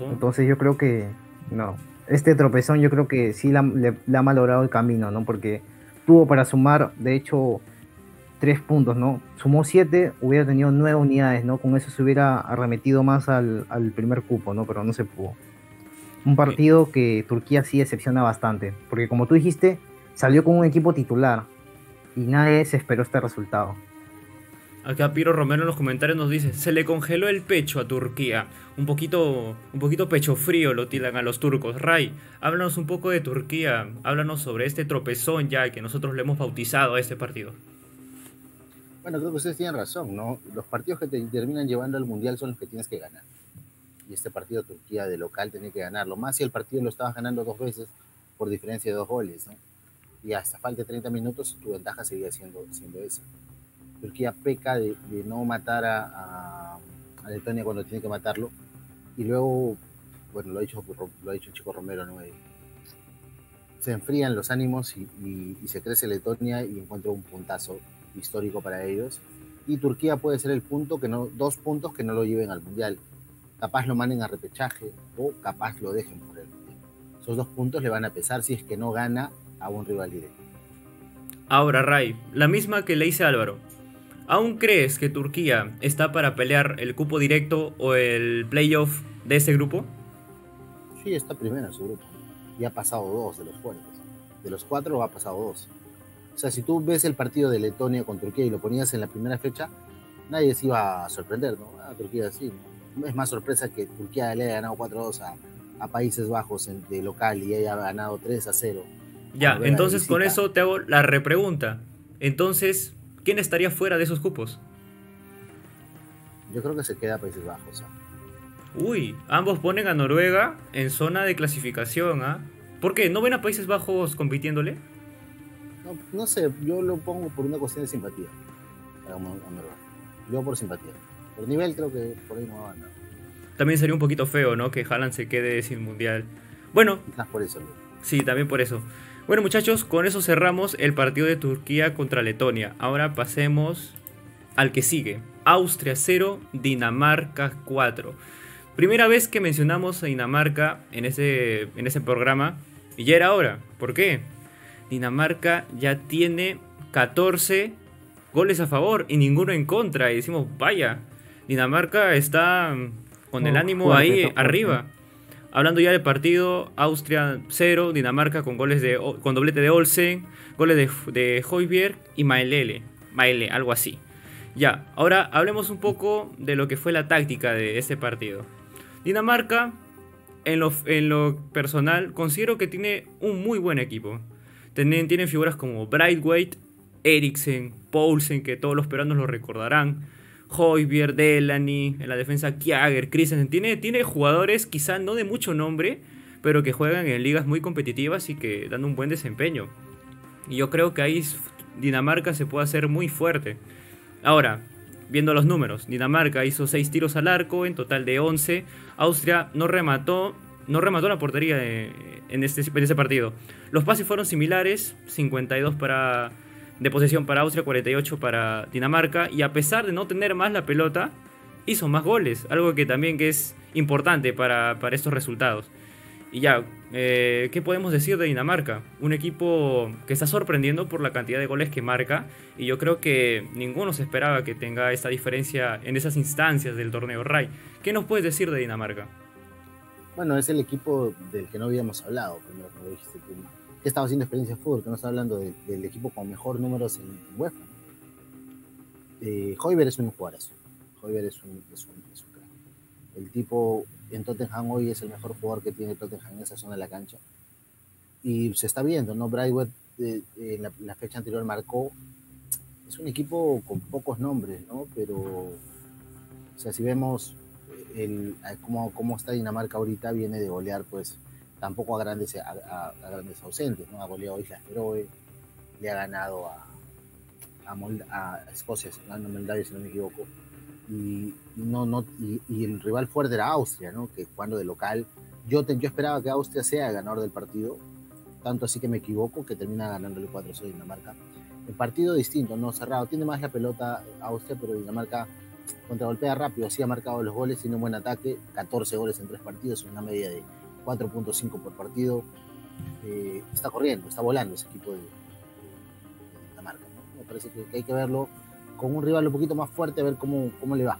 Entonces yo creo que no. Este tropezón yo creo que sí le, ha malogrado el camino, ¿no? Porque tuvo para sumar, de hecho, tres puntos, ¿no? Sumó siete, hubiera tenido nueve unidades, ¿no? Con eso se hubiera arremetido más al, al primer cupo, ¿no? Pero no se pudo. Un partido que Turquía sí decepciona bastante, porque como tú dijiste, salió con un equipo titular y nadie se esperó este resultado. Acá Piro Romero en los comentarios nos dice, se le congeló el pecho a Turquía. Un poquito, un poquito pecho frío lo tiran a los turcos. Ray, háblanos un poco de Turquía. Háblanos sobre este tropezón ya que nosotros le hemos bautizado a este partido. Bueno, creo que ustedes tienen razón, ¿no? Los partidos que te terminan llevando al Mundial son los que tienes que ganar. Y este partido Turquía de local tiene que ganarlo. Más si el partido lo estabas ganando dos veces por diferencia de dos goles, ¿no? Y hasta falta de 30 minutos, tu ventaja seguía siendo, siendo esa. Turquía peca de, no matar a, a, Letonia cuando tiene que matarlo. Y luego, bueno, lo ha dicho, lo ha dicho Chico Romero, ¿no? Eh, se enfrían los ánimos y, se crece Letonia y encuentra un puntazo histórico para ellos. Y Turquía puede ser el punto que no, dos puntos que no lo lleven al Mundial. Capaz lo manden a repechaje o capaz lo dejen por el Mundial. Esos dos puntos le van a pesar si es que no gana a un rival directo. Ahora, Ray, la misma que le hice a Álvaro. ¿Aún crees que Turquía está para pelear el cupo directo o el playoff de ese grupo? Sí, está primero en su grupo. Y ha pasado dos de los fuertes. De los cuatro ha pasado dos. O sea, si tú ves el partido de Letonia con Turquía y lo ponías en la primera fecha, nadie se iba a sorprender, ¿no? A Turquía sí. Es más sorpresa que Turquía le haya ganado 4-2 a, Países Bajos de local y haya ganado 3-0. Ya, entonces con eso te hago la repregunta. Entonces, ¿quién estaría fuera de esos cupos? Yo creo que se queda Países Bajos. ¿ah? Uy, ambos ponen a Noruega en zona de clasificación, ¿ah? ¿Por qué? ¿No ven a Países Bajos compitiéndole? No, sé, yo lo pongo por una cuestión de simpatía. Yo por simpatía. Por nivel creo que por ahí no va a También sería un poquito feo, ¿no? Que Haaland se quede sin mundial. Bueno. por eso. Sí, también por eso. Bueno muchachos, con eso cerramos el partido de Turquía contra Letonia. Ahora pasemos al que sigue. Austria 0, Dinamarca 4. Primera vez que mencionamos a Dinamarca en ese, en ese programa y ya era hora. ¿Por qué? Dinamarca ya tiene 14 goles a favor y ninguno en contra. Y decimos, vaya, Dinamarca está con el ánimo ahí arriba. Hablando ya del partido, Austria 0, Dinamarca con goles de con doblete de Olsen, goles de, de y Maelele, Maele, algo así. Ya, ahora hablemos un poco de lo que fue la táctica de este partido. Dinamarca, en lo, en lo personal, considero que tiene un muy buen equipo. Tienen, tienen figuras como Brightweight, Eriksen, Poulsen, que todos los peruanos lo recordarán. Hoybier, Delany, en la defensa Kiager, Christensen. Tiene, tiene jugadores quizá no de mucho nombre, pero que juegan en ligas muy competitivas y que dan un buen desempeño. Y yo creo que ahí Dinamarca se puede hacer muy fuerte. Ahora, viendo los números, Dinamarca hizo 6 tiros al arco, en total de 11. Austria no remató, no remató la portería en, este, ese partido. Los pases fueron similares, 52 para de posesión para Austria, 48 para Dinamarca, y a pesar de no tener más la pelota, hizo más goles, algo que también que es importante para, estos resultados. Y ya, eh, ¿qué podemos decir de Dinamarca? Un equipo que está sorprendiendo por la cantidad de goles que marca, y yo creo que ninguno se esperaba que tenga esta diferencia en esas instancias del torneo Ray. ¿Qué nos puedes decir de Dinamarca? Bueno, es el equipo del que no habíamos hablado, que dijiste, que estaba haciendo experiencia de fútbol, que no está hablando del equipo con mejor números en, UEFA. Eh, es un jugadorazo. Hoiberg es un, es, un, es un crack. El tipo en Tottenham hoy es el mejor jugador que tiene Tottenham en esa zona de la cancha. Y se está viendo, ¿no? Brightwood eh, en la, fecha anterior marcó. Es un equipo con pocos nombres, ¿no? Pero, o sea, si vemos el, cómo, cómo está Dinamarca ahorita, viene de golear, pues, tampoco a grandes, a, grandes ausentes, ¿no? Ha goleado a Islas Feroe, le ha ganado a, a, Escocia, a Moldavia, si no me equivoco. Y, no, no, y, el rival fuerte era Austria, ¿no? Que cuando de local, yo, yo esperaba que Austria sea el ganador del partido, tanto así que me equivoco, que termina ganándole 4-0 Dinamarca. El partido distinto, no cerrado. Tiene más la pelota Austria, pero Dinamarca contragolpea rápido. Así ha marcado los goles, tiene un buen ataque. 14 goles en tres partidos, una media de 4.5 por partido. Eh, está corriendo, está volando ese equipo de, Dinamarca. Me parece que, hay que verlo con un rival un poquito más fuerte, a ver cómo, cómo le va.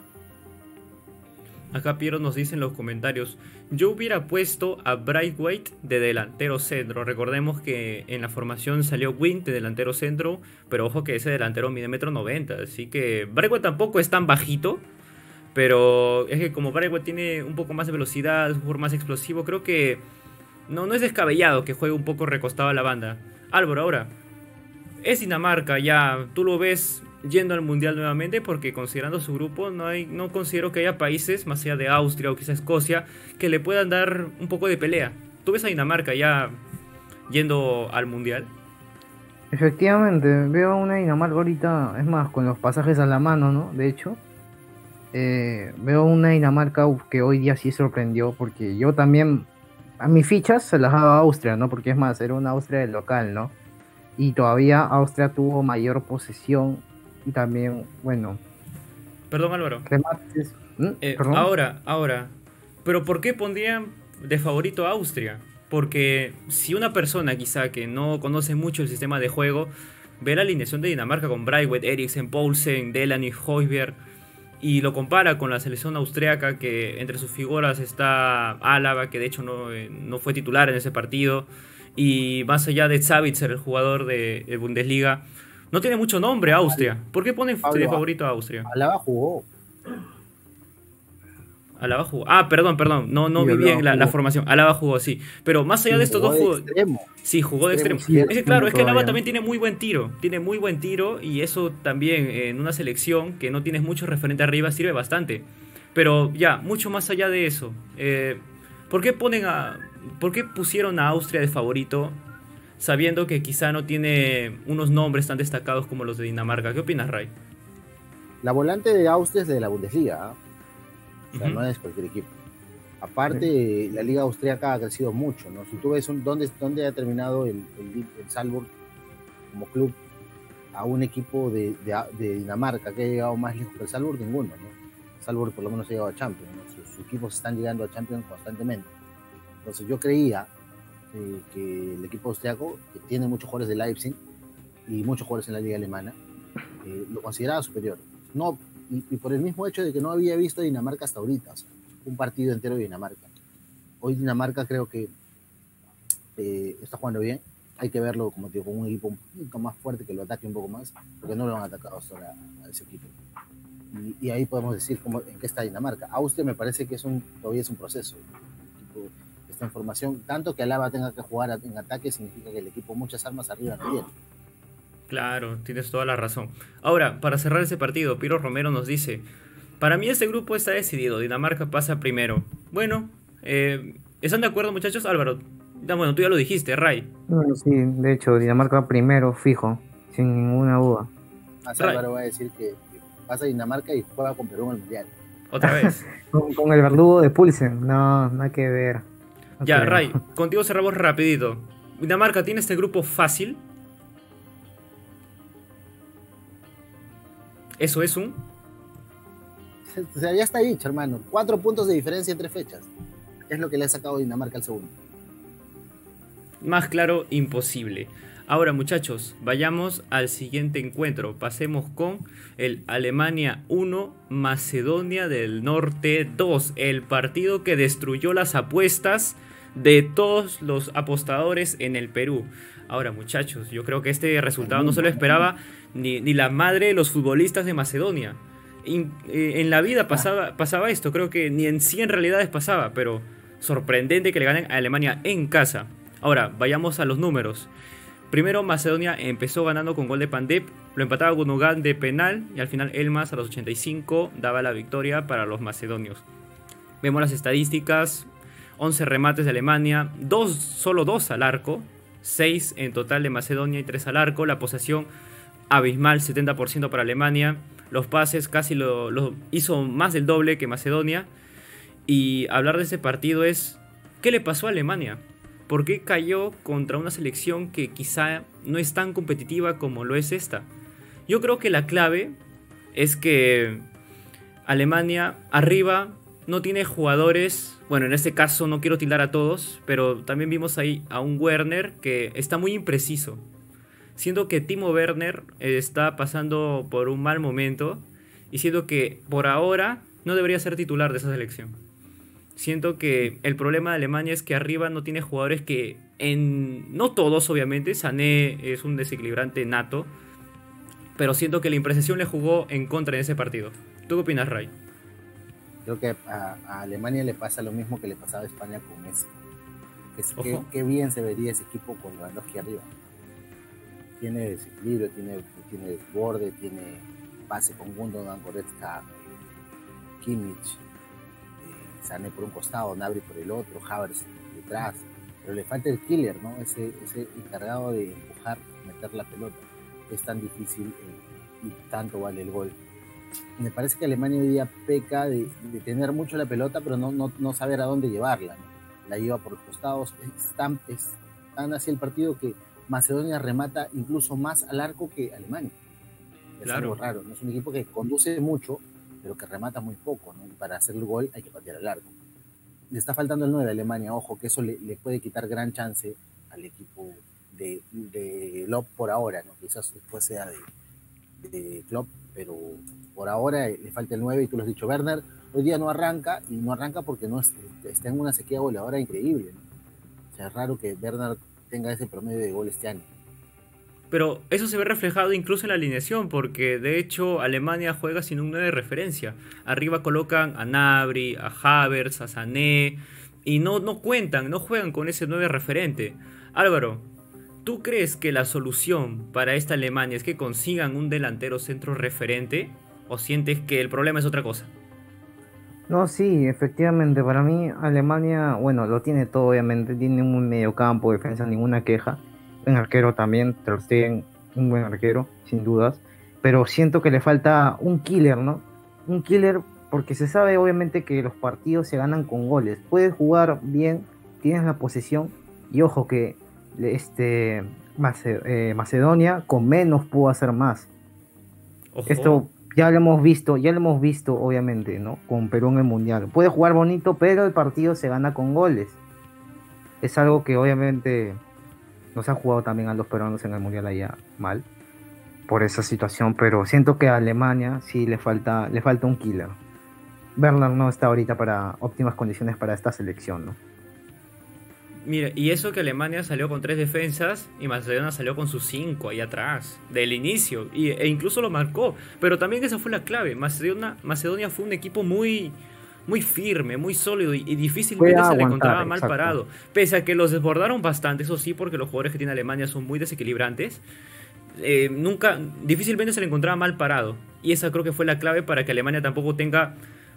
Acá Piero nos dice en los comentarios, yo hubiera puesto a Brightweight de delantero centro. Recordemos que en la formación salió Wing de delantero centro, pero ojo que ese delantero mide metro 90, así que Brightweight tampoco es tan bajito, pero es que como Brightweight tiene un poco más de velocidad, es un jugador más explosivo, creo que no, no es descabellado que juegue un poco recostado a la banda. Álvaro, ahora, es Dinamarca ya, tú lo ves yendo al mundial nuevamente porque considerando su grupo no hay no considero que haya países más allá de Austria o quizá Escocia que le puedan dar un poco de pelea. ¿Tú ves a Dinamarca ya yendo al mundial? Efectivamente, veo una Dinamarca ahorita, es más, con los pasajes a la mano, ¿no? De hecho, eh, veo una Dinamarca que hoy día sí sorprendió porque yo también, a mis fichas se las daba a Austria, ¿no? Porque es más, era una Austria del local, ¿no? Y todavía Austria tuvo mayor posesión también, bueno. Perdón, Álvaro. ¿Mm? Eh, ahora, ahora. ¿Pero por qué pondrían de favorito a Austria? Porque si una persona quizá que no conoce mucho el sistema de juego ve la alineación de Dinamarca con Braiwet, Eriksen, Poulsen, Delany, Hoiberg y lo compara con la selección austriaca que entre sus figuras está Álava, que de hecho no, eh, no fue titular en ese partido, y más allá de Savitzer, el jugador de Bundesliga, no tiene mucho nombre Austria. ¿Por qué ponen de favorito a Austria? Alaba jugó. Alaba jugó. Ah, perdón, perdón. No, no vi bien la, formación. Alaba jugó, sí. Pero más allá de estos dos juegos. Sí, jugó de extremo. es que claro, es que Alaba también tiene muy buen tiro. Tiene muy buen tiro. Y eso también en una selección que no tienes mucho referente arriba sirve bastante. Pero ya, mucho más allá de eso. Eh, ¿Por qué ponen a. ¿Por qué pusieron a Austria de favorito sabiendo que quizá no tiene unos nombres tan destacados como los de Dinamarca. ¿Qué opinas, Ray? La volante de Austria es de la Bundesliga, ¿ah? o sea, no es cualquier equipo. Aparte, la liga austríaca ha crecido mucho, ¿no? Si tú ves dónde, dónde ha terminado el, el, Salzburg como club a un equipo de, Dinamarca que ha llegado más lejos que el Salzburg, ninguno, ¿no? Salzburg por lo menos ha llegado a Champions, sus, sus, equipos están llegando a Champions constantemente. Entonces yo creía eh, que el equipo austriaco, que tiene muchos jugadores de Leipzig y muchos jugadores en la liga alemana, eh, lo consideraba superior. No, y, por el mismo hecho de que no había visto a Dinamarca hasta ahorita, un partido entero de Dinamarca. Hoy Dinamarca creo que eh, está jugando bien. Hay que verlo, como digo, con un equipo un poquito más fuerte que lo ataque un poco más, porque no lo han atacado ahora a ese equipo. Y, ahí podemos decir cómo, en qué está Dinamarca. Austria me parece que es un, todavía es un proceso esta información. Tanto que Alaba tenga que jugar en ataque significa que el equipo muchas armas arriba no tiene. Claro, tienes toda la razón. Ahora, para cerrar ese partido, Piro Romero nos dice, para mí este grupo está decidido, Dinamarca pasa primero. Bueno, eh, ¿están de acuerdo muchachos? Álvaro, bueno, tú ya lo dijiste, Ray. sí, de hecho, Dinamarca primero, fijo, sin ninguna duda. Álvaro va a decir que, pasa Dinamarca y juega con Perú en el Mundial. Otra vez. con, el verdugo de Pulsen, no, nada que ver. Ya, Ray, contigo cerramos rapidito. Dinamarca tiene este grupo fácil. Eso es un. O sea, ya está dicho, hermano. Cuatro puntos de diferencia entre fechas. Es lo que le ha sacado Dinamarca al segundo. Más claro, imposible. Ahora, muchachos, vayamos al siguiente encuentro. Pasemos con el Alemania 1, Macedonia del Norte 2. El partido que destruyó las apuestas de todos los apostadores en el Perú. Ahora, muchachos, yo creo que este resultado no se lo esperaba ni, la madre de los futbolistas de Macedonia. Eh, en la vida pasaba, pasaba esto, creo que ni en 100 realidades pasaba, pero sorprendente que le ganen a Alemania en casa. Ahora, vayamos a los números. Primero Macedonia empezó ganando con gol de Pandep, lo empataba Gunugan de penal y al final Elmas a los 85 daba la victoria para los macedonios. Vemos las estadísticas, 11 remates de Alemania, dos, solo 2 al arco, 6 en total de Macedonia y 3 al arco. La posesión abismal, 70% para Alemania. Los pases casi lo, hizo más del doble que Macedonia. Y hablar de ese partido es, ¿qué le pasó a Alemania? ¿Por qué cayó contra una selección que quizá no es tan competitiva como lo es esta? Yo creo que la clave es que Alemania arriba no tiene jugadores, bueno, en este caso no quiero tildar a todos, pero también vimos ahí a un Werner que está muy impreciso. Siento que Timo Werner está pasando por un mal momento y siento que por ahora no debería ser titular de esa selección. Siento que el problema de Alemania es que arriba no tiene jugadores que en no todos obviamente, Sané es un desequilibrante nato, pero siento que la impresión le jugó en contra en ese partido. ¿Tú qué opinas, Ray? Creo que a, Alemania le pasa lo mismo que le pasaba a España con Messi. Que, qué, bien se vería ese equipo con Lewandowski arriba. Tiene desequilibrio, tiene, tiene desborde, tiene pase con Gundogan, Goretzka, Kimmich, Sané por un costado, Nabri por el otro, Havertz detrás. Pero le falta el killer, ¿no? Ese, ese encargado de empujar, meter la pelota. Es tan difícil eh, y tanto vale el gol me parece que Alemania hoy día peca de, tener mucho la pelota, pero no, no, saber a dónde llevarla. La lleva por los costados. Es tan, es tan así el partido que Macedonia remata incluso más al arco que Alemania. Es algo raro. ¿no? Es un equipo que conduce mucho, pero que remata muy poco. Para hacer el gol hay que patear al arco. Le está faltando el 9 a Alemania. Ojo, que eso le, puede quitar gran chance al equipo de, de Klopp por ahora. ¿no? Quizás después sea de, de Klopp, pero por ahora le falta el 9 y tú lo has dicho, Werner, hoy día no arranca y no arranca porque no está en una sequía goleadora increíble. O sea, es raro que Werner tenga ese promedio de gol este año. Pero eso se ve reflejado incluso en la alineación, porque de hecho Alemania juega sin un 9 de referencia. Arriba colocan a Nabri, a Havertz, a Sané, y no, no cuentan, no juegan con ese 9 referente. Álvaro, ¿tú crees que la solución para esta Alemania es que consigan un delantero centro referente? ¿O sientes que el problema es otra cosa? No, sí, efectivamente, para mí Alemania, bueno, lo tiene todo, obviamente, tiene un medio campo, defensa, ninguna queja. Un arquero también, Ter Stegen, un buen arquero, sin dudas. Pero siento que le falta un killer, ¿no? Un killer porque se sabe obviamente que los partidos se ganan con goles. Puedes jugar bien, tienes la posesión y ojo que este eh, Macedonia con menos pudo hacer más. Esto ya lo hemos visto, ya lo hemos visto, obviamente, ¿no? Con Perú en el Mundial. Puede jugar bonito, pero el partido se gana con goles. Es algo que obviamente nos ha jugado también a los peruanos en el Mundial allá mal por esa situación, pero siento que a Alemania sí le falta, le falta un killer. Bernard no está ahorita para óptimas condiciones para esta selección, ¿no? Mira, y eso que Alemania salió con tres defensas y Macedonia salió con sus cinco ahí atrás, del inicio, y, e incluso lo marcó. Pero también esa fue la clave. Macedonia, Macedonia fue un equipo muy, muy firme, muy sólido y, difícilmente se le encontraba mal parado. Pese a que los desbordaron bastante, eso sí, porque los jugadores que tiene Alemania son muy desequilibrantes. Eh, nunca, difícilmente se le encontraba mal parado. Y esa creo que fue la clave para que Alemania tampoco tenga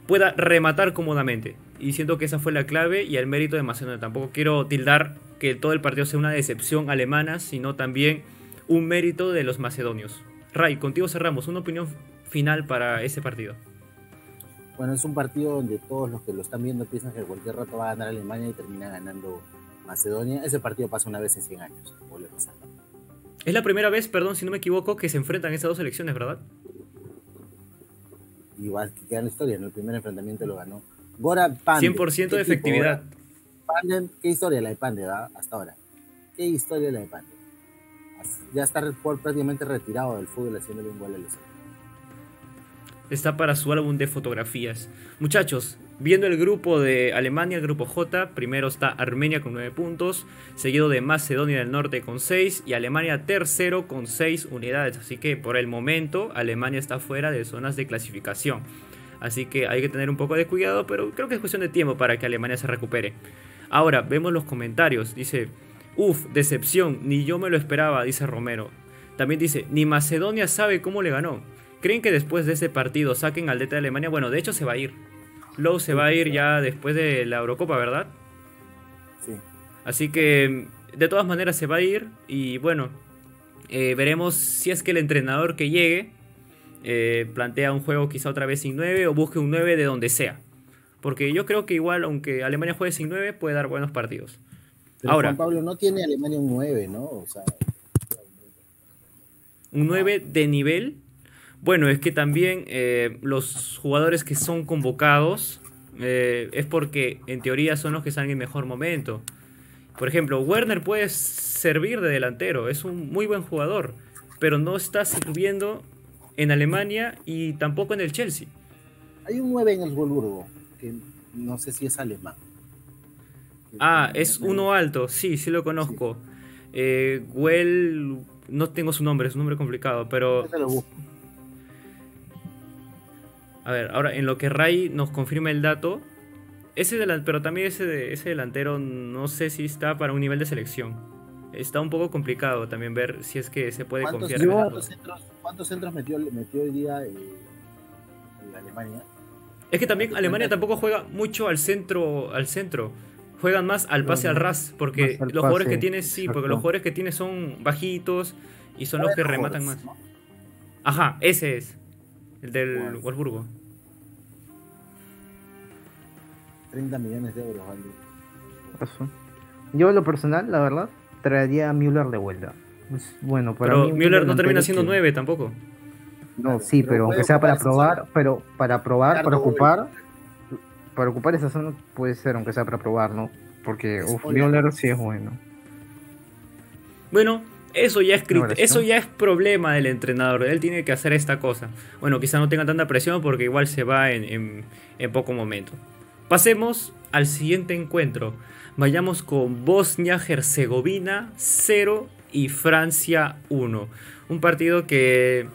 pueda rematar cómodamente. Y siento que esa fue la clave y el mérito de Macedonia. Tampoco quiero tildar que todo el partido sea una decepción alemana, sino también un mérito de los macedonios. Ray, contigo cerramos. Una opinión final para ese partido. Bueno, es un partido donde todos los que lo están viendo piensan que cualquier rato va a ganar Alemania y termina ganando Macedonia. Ese partido pasa una vez en 100 años. Es la primera vez, perdón si no me equivoco, que se enfrentan esas dos selecciones, ¿verdad? igual que queda en la historia, en el primer enfrentamiento lo ganó. Gora Pande. 100% de efectividad. ¿Qué historia la de Pande, hasta ahora? ¿Qué historia la de Pande? Ya está prácticamente retirado del fútbol haciéndole un gol a los Está para su álbum de fotografías. Muchachos, Viendo el grupo de Alemania, el grupo J, primero está Armenia con 9 puntos, seguido de Macedonia del Norte con 6 y Alemania tercero con 6 unidades. Así que por el momento Alemania está fuera de zonas de clasificación. Así que hay que tener un poco de cuidado, pero creo que es cuestión de tiempo para que Alemania se recupere. Ahora, vemos los comentarios. Dice, uff, decepción, ni yo me lo esperaba, dice Romero. También dice, ni Macedonia sabe cómo le ganó. ¿Creen que después de ese partido saquen al DT de Alemania? Bueno, de hecho se va a ir. Lowe se va a ir ya después de la Eurocopa, ¿verdad? Sí. Así que de todas maneras se va a ir y bueno, eh, veremos si es que el entrenador que llegue eh, plantea un juego quizá otra vez sin 9 o busque un 9 de donde sea. Porque yo creo que igual, aunque Alemania juegue sin 9, puede dar buenos partidos. Ahora, Juan Pablo no tiene Alemania un 9, ¿no? O sea, un 9 de nivel. Bueno, es que también eh, los jugadores que son convocados eh, es porque en teoría son los que están en mejor momento. Por ejemplo, Werner puede servir de delantero, es un muy buen jugador, pero no está sirviendo en Alemania y tampoco en el Chelsea. hay un 9 en el Wolfsburgo, que no sé si es alemán. Ah, es uno alto, sí, sí lo conozco. Eh, Well, no tengo su nombre, es un nombre complicado, pero. A ver, ahora en lo que Ray nos confirma el dato, ese delan- pero también ese, de- ese delantero no sé si está para un nivel de selección. Está un poco complicado también ver si es que se puede ¿Cuántos, confiar en el cuántos centros, cuántos centros metió, metió hoy día eh, en Alemania? Es que también Alemania tampoco juega mucho al centro, al centro. Juegan más al pase No, al ras, porque al los jugadores que tiene, sí, porque los jugadores que tiene son bajitos y son los que rematan más. Ajá, ese es. El del Bueno. Wolfsburgo. 30 millones de euros, vale. Eso. Yo, en lo personal, la verdad, traería a Müller de vuelta. Bueno, para Pero mí Müller no termina siendo que- nueve tampoco. No, sí, Pero pero aunque sea para probar, zona. pero para probar, para ocupar, para ocupar esa zona puede ser, aunque sea para probar, ¿no? Porque uf. Müller sí es bueno. Bueno, eso ya es eso ya es problema del entrenador. Él tiene que hacer esta cosa. Bueno, quizá no tenga tanta presión porque igual se va en, en- en poco momento. Pasemos al siguiente encuentro. Vayamos con Bosnia-Herzegovina 0 y Francia 1. Un partido que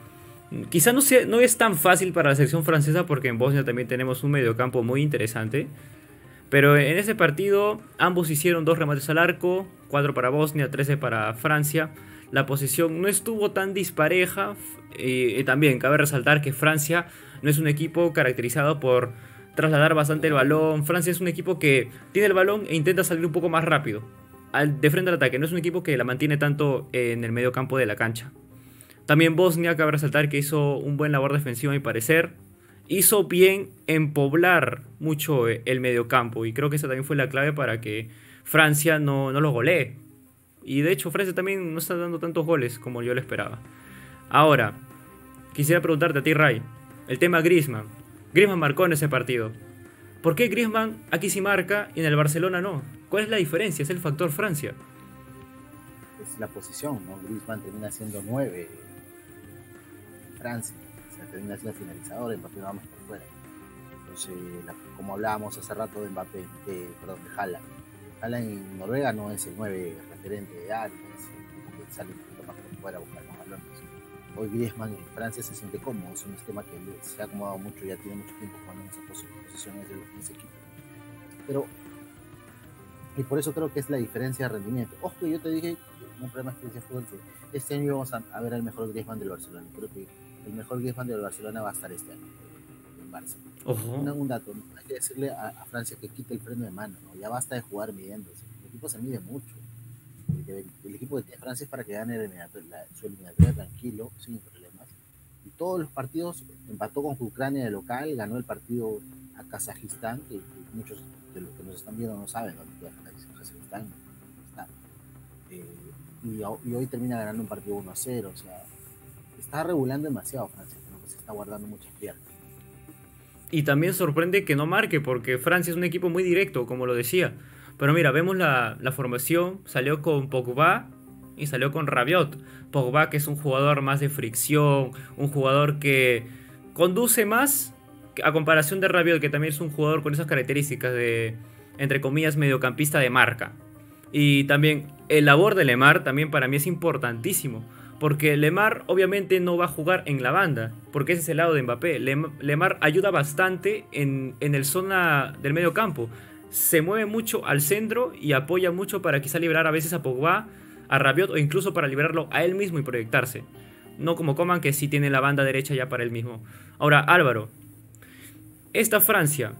mm, quizá no, es tan fácil para la selección francesa porque en Bosnia también tenemos un mediocampo muy interesante. Pero en ese partido ambos hicieron dos remates al arco, 4 para Bosnia, 13 para Francia. La posición no estuvo tan dispareja y, y también cabe resaltar que Francia no es un equipo caracterizado por trasladar bastante el balón. Francia es un equipo que tiene el balón e intenta salir un poco más rápido al, de frente al ataque. No es un equipo que la mantiene tanto en el medio campo de la cancha. También Bosnia, cabe resaltar que hizo un buen labor defensivo a mi parecer. Hizo bien en poblar mucho eh, el mediocampo y creo que esa también fue la clave para que Francia no, no los golee. Y de hecho Francia también no está dando tantos goles como yo lo esperaba. Ahora, quisiera preguntarte a ti, Ray, el tema Griezmann. Griezmann marcó en ese partido. ¿Por qué Griezmann aquí sí marca y en el Barcelona no? ¿Cuál es la diferencia? Es el factor Francia. Es la posición, ¿no? Griezmann termina siendo 9 en Francia. O sea, termina siendo finalizador, Mbappé vamos por fuera. Entonces, como hablábamos hace rato de Mbappé, de, perdón, de Haaland. Haaland en Noruega no es el 9 referente de área, es el que sale un poquito más por fuera a buscar los balones. Hoy Griezmann en Francia se siente cómodo, es un sistema que se ha acomodado mucho, ya tiene mucho tiempo jugando en esa posi- posición en ese- en ese equipo. Pero y por eso creo que es la diferencia de rendimiento. Ojo, yo te dije, un programa que decía fútbol, que este año vamos a, ver al mejor Griezmann del Barcelona. Creo que el mejor Griezmann del Barcelona va a estar este año en Barça. Ojo. Un, un dato, hay que decirle a, a Francia que quite el freno de mano, ¿no? ya basta de jugar midiéndose. El equipo se mide mucho. El, el- equipo que tiene Francia es para que gane su eliminatoria tranquilo, sin problemas. Y todos los partidos empató con Ucrania de local, ganó el partido a Kazajistán, que, que muchos de los que nos están viendo no saben dónde queda Kazajistán. Está. Eh, y, y hoy termina ganando un partido 1 a 0. O sea, está regulando demasiado Francia, creo que se está guardando muchas piernas. Y también sorprende que no marque, porque Francia es un equipo muy directo, como lo decía. Pero mira, vemos la, la formación, salió con Pogba y salió con Rabiot. Pogba que es un jugador más de fricción, un jugador que conduce más a comparación de Rabiot, que también es un jugador con esas características de, entre comillas, mediocampista de marca. Y también el labor de Lemar también para mí es importantísimo. Porque Lemar obviamente no va a jugar en la banda, porque ese es el lado de Mbappé. Lem- Lemar ayuda bastante en, en el zona del medio campo. Se mueve mucho al centro y apoya mucho para quizá liberar a veces a Pogba, a Rabiot o incluso para liberarlo a él mismo y proyectarse. No como Coman que sí tiene la banda derecha ya para él mismo. Ahora, Álvaro, esta Francia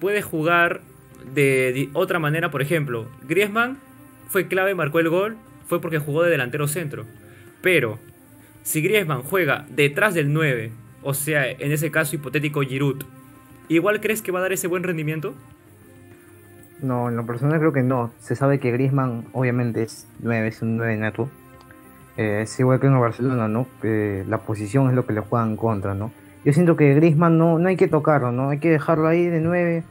puede jugar de, de otra manera, por ejemplo, Griezmann fue clave, marcó el gol, fue porque jugó de delantero centro. Pero si Griezmann juega detrás del 9, o sea, en ese caso hipotético Giroud, ¿igual crees que va a dar ese buen rendimiento? No, en lo personal creo que no. Se sabe que Griezmann obviamente es 9, es un 9 neto. Eh, es igual que en Barcelona, ¿no? la posición es lo que le juegan en contra, ¿no? Yo siento que Griezmann no, no hay que tocarlo, ¿no? Hay que dejarlo ahí de 9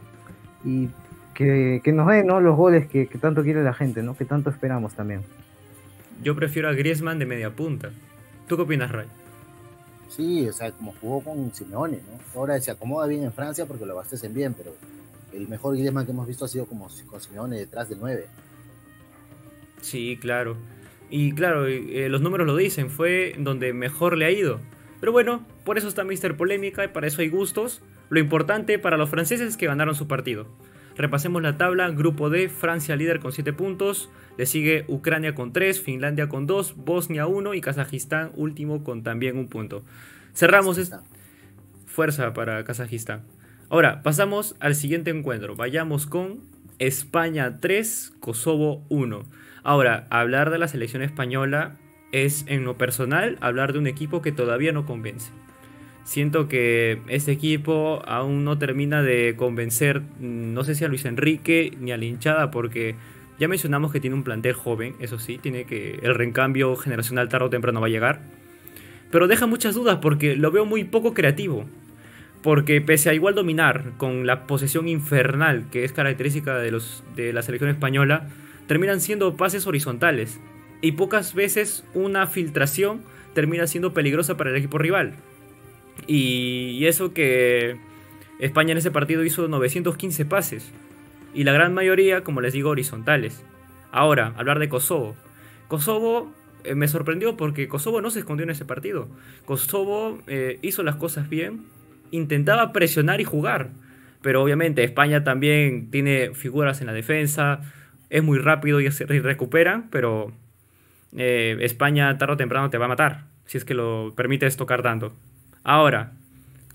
y que, nos dé, ¿no? Los goles que, tanto quiere la gente, ¿no? Que tanto esperamos también. Yo prefiero a Griezmann de media punta. ¿Tú qué opinas, Ray? Sí, o sea, como jugó con Simeone, ¿no? Ahora se acomoda bien en Francia porque lo abastecen bien, pero el mejor Griezmann que hemos visto ha sido como con Simeone detrás de 9. Sí, claro. Y claro, eh, los números lo dicen, fue donde mejor le ha ido. Pero bueno, por eso está Mister Polémica y para eso hay gustos. Lo importante para los franceses es que ganaron su partido. Repasemos la tabla, grupo D, Francia líder con 7 puntos, le sigue Ucrania con 3, Finlandia con 2, Bosnia 1 y Kazajistán último con también un punto. Cerramos esta fuerza para Kazajistán. Ahora, pasamos al siguiente encuentro. Vayamos con España 3, Kosovo 1. Ahora, hablar de la selección española es en lo personal hablar de un equipo que todavía no convence. Siento que este equipo aún no termina de convencer, mm, no sé si a Luis Enrique ni a la hinchada, porque ya mencionamos que tiene un plantel joven, eso sí, tiene que el recambio generacional tarde o temprano va a llegar. Pero deja muchas dudas porque lo veo muy poco creativo. Porque pese a igual dominar con la posesión infernal que es característica de, los, de la selección española, terminan siendo pases horizontales y pocas veces una filtración termina siendo peligrosa para el equipo rival. Y, eso que España en ese partido hizo 915 pases y la gran mayoría, como les digo, horizontales. Ahora, hablar de Kosovo. Kosovo eh, me sorprendió porque Kosovo no se escondió en ese partido. Kosovo eh, hizo las cosas bien, intentaba presionar y jugar. Pero obviamente España también tiene figuras en la defensa, es muy rápido y, se recupera, pero eh, España tarde o temprano te va a matar, si es que lo permites tocar tanto. Ahora,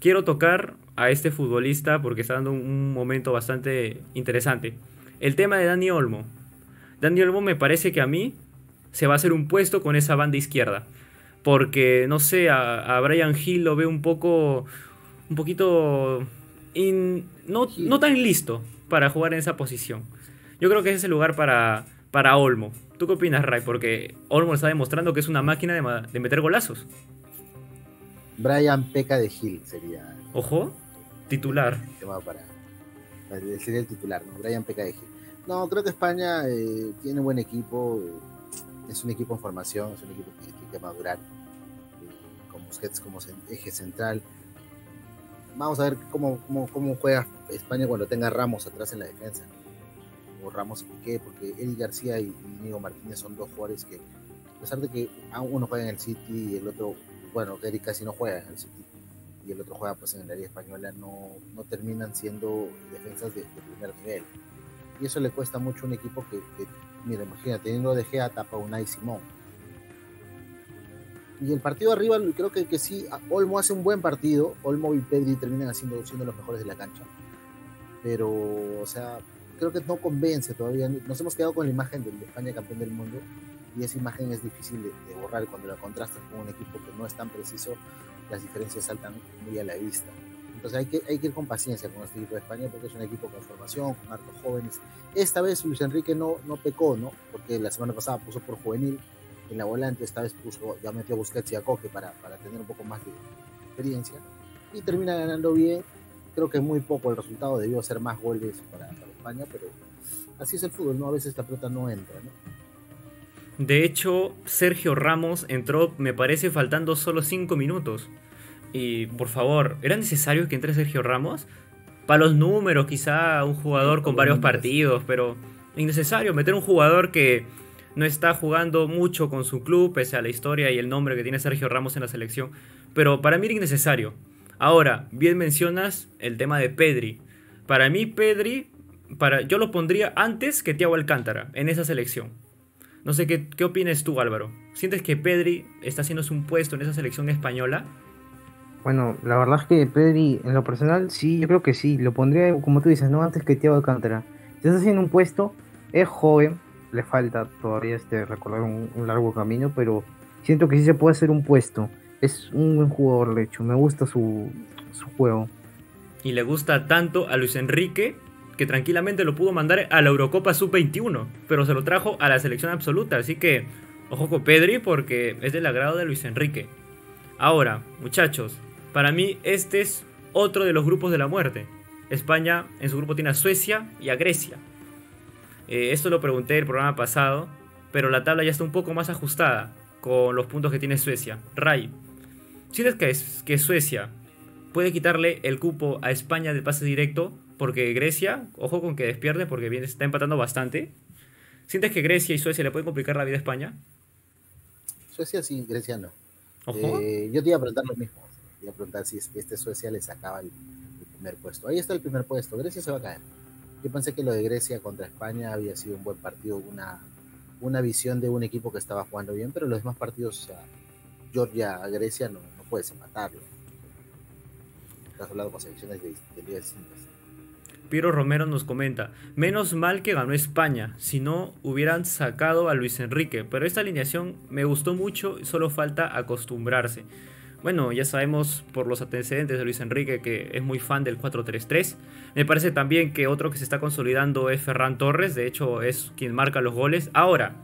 quiero tocar a este futbolista porque está dando un momento bastante interesante. El tema de Dani Olmo. Dani Olmo me parece que a mí se va a hacer un puesto con esa banda izquierda. Porque, no sé, a, Brian Hill lo veo un poco. Un poquito. no, no tan listo para jugar en esa posición. Yo creo que es el lugar para, para Olmo. ¿Tú qué opinas, Ray? Porque Olmo está demostrando que es una máquina de, meter golazos. Brian Peca de Gil sería. Ojo, titular. para, sería el titular, ¿no? Brian Peca de Gil. No, creo que España eh, tiene buen equipo. Eh, es un equipo en formación, es un equipo que tiene que madurar. Eh, con Busquets como eje central. Vamos a ver cómo, cómo, cómo juega España cuando tenga Ramos atrás en la defensa o Ramos y Piqué, porque Eddie García y Diego Martínez son dos jugadores que, a pesar de que uno juega en el City y el otro, bueno, Eric casi no juega en el City y el otro juega pues en el área española, no, no terminan siendo defensas de, primer nivel. Y eso le cuesta mucho a un equipo que, mira, imagina, teniendo de Gea tapa Unai Simón. Y el partido arriba, creo que, que sí, Olmo hace un buen partido, Olmo y Pedri terminan haciendo, siendo los mejores de la cancha. Pero, o sea, creo que no convence todavía. Nos hemos quedado con la imagen de España campeón del mundo y esa imagen es difícil de, borrar cuando la contrastas con un equipo que no es tan preciso, las diferencias saltan muy a la vista. Entonces hay que, hay que ir con paciencia con este equipo de España porque es un equipo con formación, con hartos jóvenes. Esta vez Luis Enrique no, no pecó, ¿no? Porque la semana pasada puso por juvenil en la volante, esta vez puso, ya metió a Busquets y a para, para tener un poco más de experiencia y termina ganando bien. Creo que muy poco el resultado, debió ser más goles para España, pero así es el fútbol, ¿no? A veces la pelota no entra, ¿no? De hecho, Sergio Ramos entró, me parece, faltando solo 5 minutos. Y por favor, ¿era necesario que entre Sergio Ramos? Para los números, quizá un jugador con varios partidos, pero innecesario meter un jugador que no está jugando mucho con su club, pese a la historia y el nombre que tiene Sergio Ramos en la selección. Pero para mí era innecesario. Ahora, bien mencionas el tema de Pedri. Para mí, Pedri para, yo lo pondría antes que Thiago Alcántara en esa selección. No sé qué, qué opinas tú, Álvaro. ¿Sientes que Pedri está haciéndose un puesto en esa selección española? Bueno, la verdad es que Pedri, en lo personal, sí, yo creo que sí. Lo pondría, como tú dices, no antes que Thiago Alcántara. Está haciendo un puesto, es joven, le falta todavía este recorrer un, largo camino, pero siento que sí se puede hacer un puesto. Es un buen jugador, de hecho, me gusta su, su juego. Y le gusta tanto a Luis Enrique que tranquilamente lo pudo mandar a la Eurocopa Sub-21, pero se lo trajo a la selección absoluta, así que ojo con Pedri porque es del agrado de Luis Enrique. Ahora, muchachos, para mí este es otro de los grupos de la muerte. España en su grupo tiene a Suecia y a Grecia. Eh, esto lo pregunté el programa pasado, pero la tabla ya está un poco más ajustada con los puntos que tiene Suecia. Ray, ¿sientes que, es, que Suecia puede quitarle el cupo a España de pase directo? Porque Grecia, ojo con que despierte porque viene, está empatando bastante. ¿Sientes que Grecia y Suecia le pueden complicar la vida a España? Suecia sí, Grecia no. Eh, yo te iba a preguntar lo mismo. Te iba a preguntar si es que este Suecia le sacaba el, primer puesto. Ahí está el primer puesto. Grecia se va a caer. Yo pensé que lo de Grecia contra España había sido un buen partido, una, una visión de un equipo que estaba jugando bien, pero los demás partidos, o sea, Georgia, Grecia, no, no puedes empatarlo. Estás hablando con selecciones de, de ligas Piero Romero nos comenta, menos mal que ganó España, si no hubieran sacado a Luis Enrique, pero esta alineación me gustó mucho, solo falta acostumbrarse. Bueno, ya sabemos por los antecedentes de Luis Enrique que es muy fan del 4-3-3. Me parece también que otro que se está consolidando es Ferran Torres, de hecho es quien marca los goles. Ahora,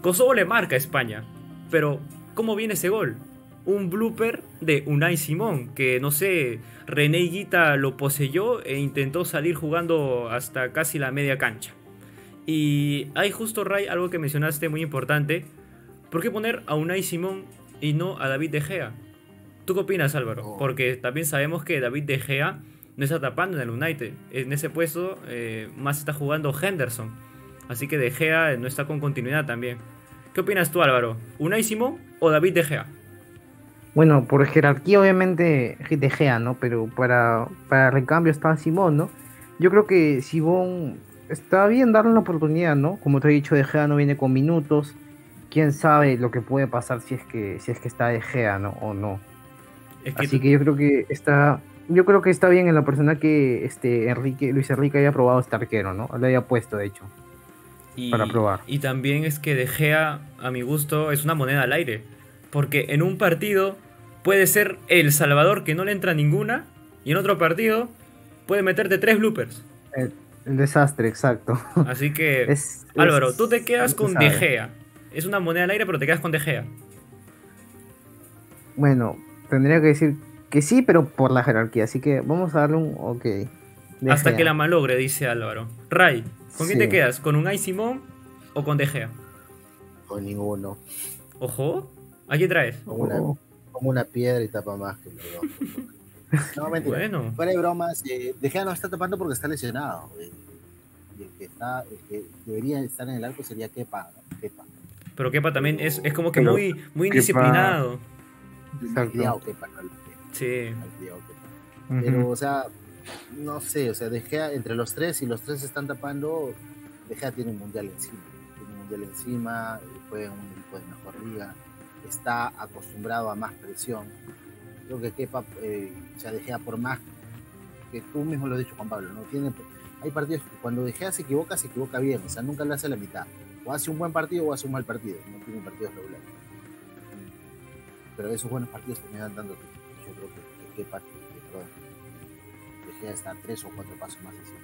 Kosovo le marca a España, pero ¿cómo viene ese gol? Un blooper de Unai Simón, que no sé, René Guita lo poseyó e intentó salir jugando hasta casi la media cancha. Y hay justo, Ray, algo que mencionaste muy importante. ¿Por qué poner a Unai Simón y no a David De Gea. ¿Tú qué opinas, Álvaro? Oh. Porque también sabemos que David De Gea no está tapando en el United. En ese puesto eh, más está jugando Henderson. Así que De Gea no está con continuidad también. ¿Qué opinas tú, Álvaro? ¿Unai Simón o David De Gea? Bueno, por jerarquía obviamente De Gea, ¿no? Pero para, para recambio está Simón, ¿no? Yo creo que Simón está bien darle una oportunidad, ¿no? Como te he dicho, De Gea no viene con minutos quién sabe lo que puede pasar si es que si es que está de Gea ¿no? o no. Así que yo creo que está yo creo que está bien en la persona que este Enrique Luis Enrique haya probado este arquero, ¿no? Lo haya puesto de hecho. para probar. Y también es que De Gea a mi gusto es una moneda al aire, porque en un partido puede ser el Salvador que no le entra ninguna y en otro partido puede meterte tres bloopers. El, desastre, exacto. Así que Álvaro, tú te quedas con De Gea es una moneda al aire, pero te quedas con De Gea. Bueno, tendría que decir que sí, pero por la jerarquía. Así que vamos a darle un ok. Hasta que la malogre, dice Álvaro. Ray, ¿con quién te quedas? ¿Con un Simón o con De Gea? Con ninguno. Ojo, ¿a quién traes? Como una, piedra y tapa más que No, mentira. Bueno. Fuera de bromas, eh, De Gea no está tapando porque está lesionado. Eh, y el que, está, el que debería estar en el arco sería Kepa. ¿no? Kepa. Pero Kepa también es, es como que muy, muy indisciplinado. Sí. Pero, o sea, no sé, o sea, Dejea entre los tres, y los tres están tapando, Dejea tiene un mundial encima. Tiene un mundial encima, fue un equipo de mejor liga, está acostumbrado a más presión. Creo que Kepa, eh, o sea, Dejea por más que tú mismo lo has dicho, Juan Pablo, no tiene. Hay partidos que cuando Dejea se equivoca, se equivoca bien, o sea, nunca le hace la mitad o hace un buen partido o hace un mal partido, no tiene partidos regulares. Pero esos buenos partidos terminan dando yo creo que, que, que, De Gea está tres o cuatro pasos más encima.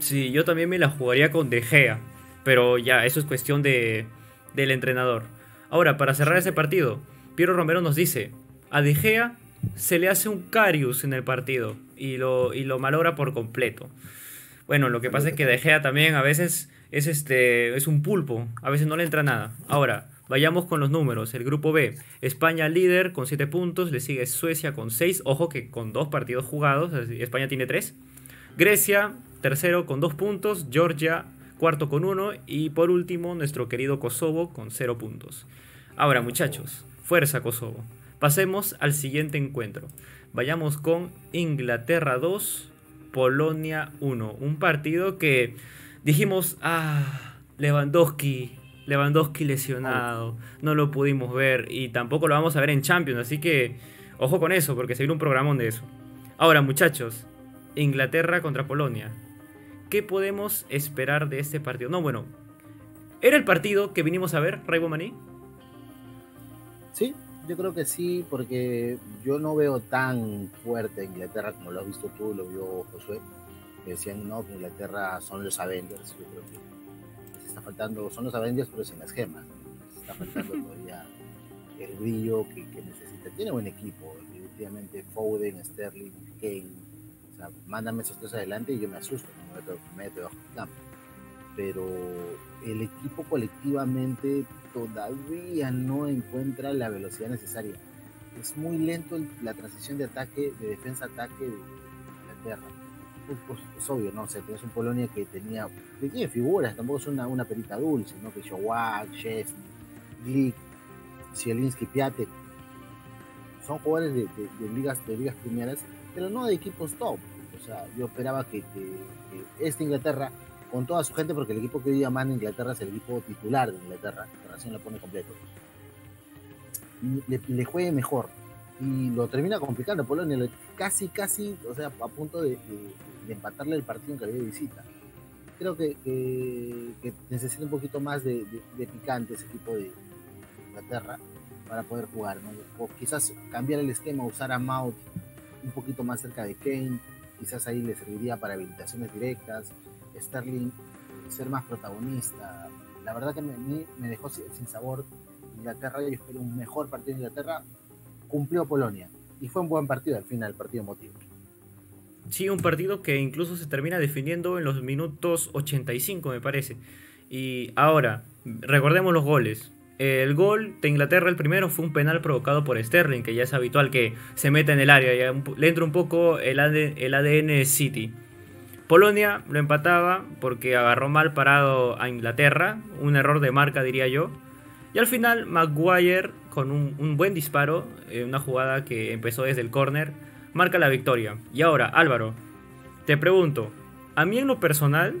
Sí, yo también me la jugaría con De Gea, pero ya, eso es cuestión de, del entrenador. Ahora, para cerrar ese partido, Piero Romero nos dice, a De Gea se le hace un Carius en el partido y lo, y lo malogra por completo. Bueno, lo que pasa es que De Gea también a veces es, este, es un pulpo, a veces no le entra nada. Ahora, vayamos con los números. El grupo B, España líder con 7 puntos, le sigue Suecia con 6, ojo que con dos partidos jugados, España tiene 3. Grecia, tercero con 2 puntos, Georgia, cuarto con 1 y por último nuestro querido Kosovo con 0 puntos. Ahora muchachos, fuerza Kosovo. Pasemos al siguiente encuentro. Vayamos con Inglaterra 2, Polonia 1. Un partido que dijimos, ah, Lewandowski, Lewandowski lesionado, no lo pudimos ver y tampoco lo vamos a ver en Champions, así que ojo con eso, porque se viene un programón de eso. Ahora, muchachos, Inglaterra contra Polonia. ¿Qué podemos esperar de este partido? No, bueno, ¿era el partido que vinimos a ver, Raibo Maní? Sí, yo creo que sí, porque yo no veo tan fuerte a Inglaterra como lo has visto tú, lo vio Josué decían, no, que Inglaterra son los Avengers. Yo creo que se está faltando, son los Avengers, pero sin las gemas. Se está faltando todavía el brillo que, necesita. Tiene buen equipo, definitivamente Foden, Sterling, Kane. Sea, mándame esos tres adelante y yo me asusto, me meto, me meto bajo el campo. Pero el equipo colectivamente todavía no encuentra la velocidad necesaria. Es muy lento la transición de ataque, de defensa-ataque de Inglaterra pues, pues, es obvio, ¿no? O sea, tienes un Polonia que tenía, que tiene figuras, tampoco es una, una perita dulce, ¿no? Que Showak, Chesney, Glick, Zielinski, Piatek, son jugadores de, ligas de ligas primeras, pero no de equipos top. O sea, yo esperaba que, esta Inglaterra, con toda su gente, porque el equipo que hoy día manda Inglaterra es el equipo titular de Inglaterra, que recién lo pone completo, le juegue mejor y lo termina complicando Polonia, casi, casi, o sea, a punto de, empatarle el partido en calidad de visita. Creo que, necesita un poquito más de, picante ese equipo de Inglaterra para poder jugar, O quizás cambiar el esquema, usar a Mount un poquito más cerca de Kane, quizás ahí le serviría para habilitaciones directas, Sterling ser más protagonista. La verdad que me, me dejó sin sabor Inglaterra, yo espero un mejor partido de Inglaterra, cumplió Polonia. Y fue un buen partido al final, el partido motivo. Sí, un partido que incluso se termina definiendo en los minutos 85, me parece. Y ahora, recordemos los goles. El gol de Inglaterra, el primero, fue un penal provocado por Sterling, que ya es habitual que se meta en el área. Ya le entra un poco el, el ADN City. Polonia lo empataba porque agarró mal parado a Inglaterra, un error de marca diría yo. Y al final Maguire con un, buen disparo, eh, una jugada que empezó desde el córner, marca la victoria. Y ahora, Álvaro, te pregunto, a mí en lo personal,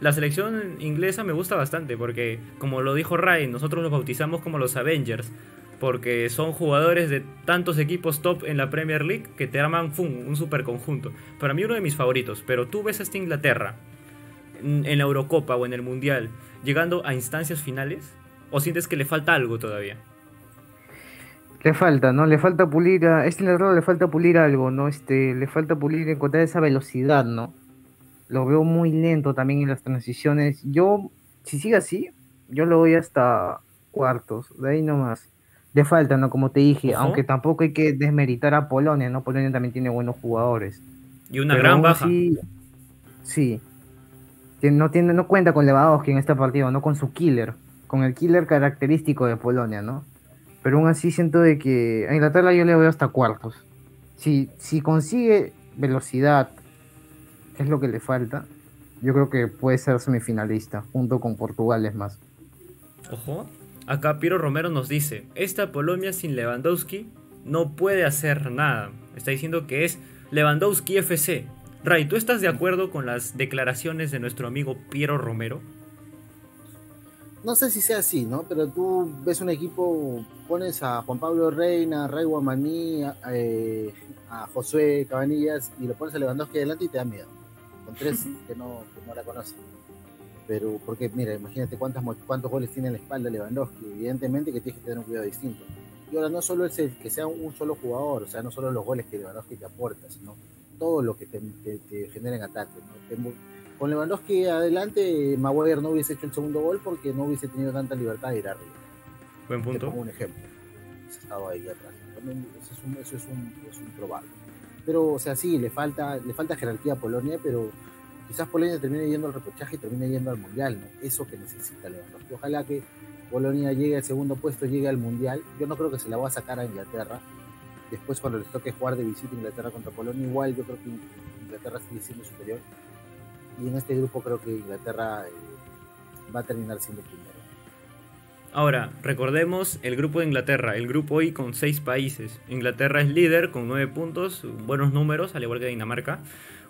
la selección inglesa me gusta bastante porque, como lo dijo Ryan, nosotros los bautizamos como los Avengers, porque son jugadores de tantos equipos top en la Premier League que te arman un super conjunto. Para mí uno de mis favoritos, pero tú ves a esta Inglaterra en la Eurocopa o en el Mundial llegando a instancias finales o sientes que le falta algo todavía? Le falta, ¿no? Le falta pulir a. Este ladrón le falta pulir algo, ¿no? Este, le falta pulir, encontrar esa velocidad, ¿no? Lo veo muy lento también en las transiciones. Yo, si sigue así, yo lo voy hasta cuartos, de ahí nomás. Le falta, ¿no? Como te dije, aunque tampoco hay que desmeritar a Polonia, ¿no? Polonia también tiene buenos jugadores. Y una gran baja. Sí, No, tiene, no cuenta con Lewandowski en este partido, no con su killer, con el killer característico de Polonia, ¿no? pero aún así siento de que a Inglaterra yo le veo hasta cuartos. Si, si consigue velocidad, es lo que le falta, yo creo que puede ser semifinalista, junto con Portugal es más. Ojo, acá Piero Romero nos dice, esta Polonia sin Lewandowski no puede hacer nada. Está diciendo que es Lewandowski FC. Ray, ¿tú estás de acuerdo con las declaraciones de nuestro amigo Piero Romero? no sé si sea así, ¿no? Pero tú ves un equipo, pones a Juan Pablo Reina, a Ray Guamaní, eh, a, Josué Cabanillas y lo pones a Lewandowski adelante y te da miedo. Con tres que no, que no la conocen. Pero, porque mira, imagínate cuántos, cuántos goles tiene en la espalda Lewandowski. Evidentemente que tienes que tener un cuidado distinto. Y ahora no solo es el que sea un solo jugador, o sea, no solo los goles que Lewandowski te aporta, sino todo lo que te, genera en ataque. ¿no? con Lewandowski adelante, Maguire no hubiese hecho el segundo gol porque no hubiese tenido tanta libertad de ir arriba. Buen punto. Te pongo un ejemplo. Estaba ahí atrás. eso, es un, eso es, un, es un probable. Pero, o sea, sí, le falta, le falta jerarquía a Polonia, pero quizás Polonia termine yendo al repechaje y termine yendo al Mundial, ¿no? Eso que necesita Lewandowski. Ojalá que Polonia llegue al segundo puesto, llegue al Mundial. Yo no creo que se la va a sacar a Inglaterra. Después, cuando les toque jugar de visita Inglaterra contra Polonia, igual yo creo que Inglaterra sigue siendo superior y en este grupo creo que Inglaterra eh, va a terminar siendo primero. Ahora, recordemos el grupo de Inglaterra, el grupo I con seis países. Inglaterra es líder con nueve puntos, buenos números, al igual que Dinamarca.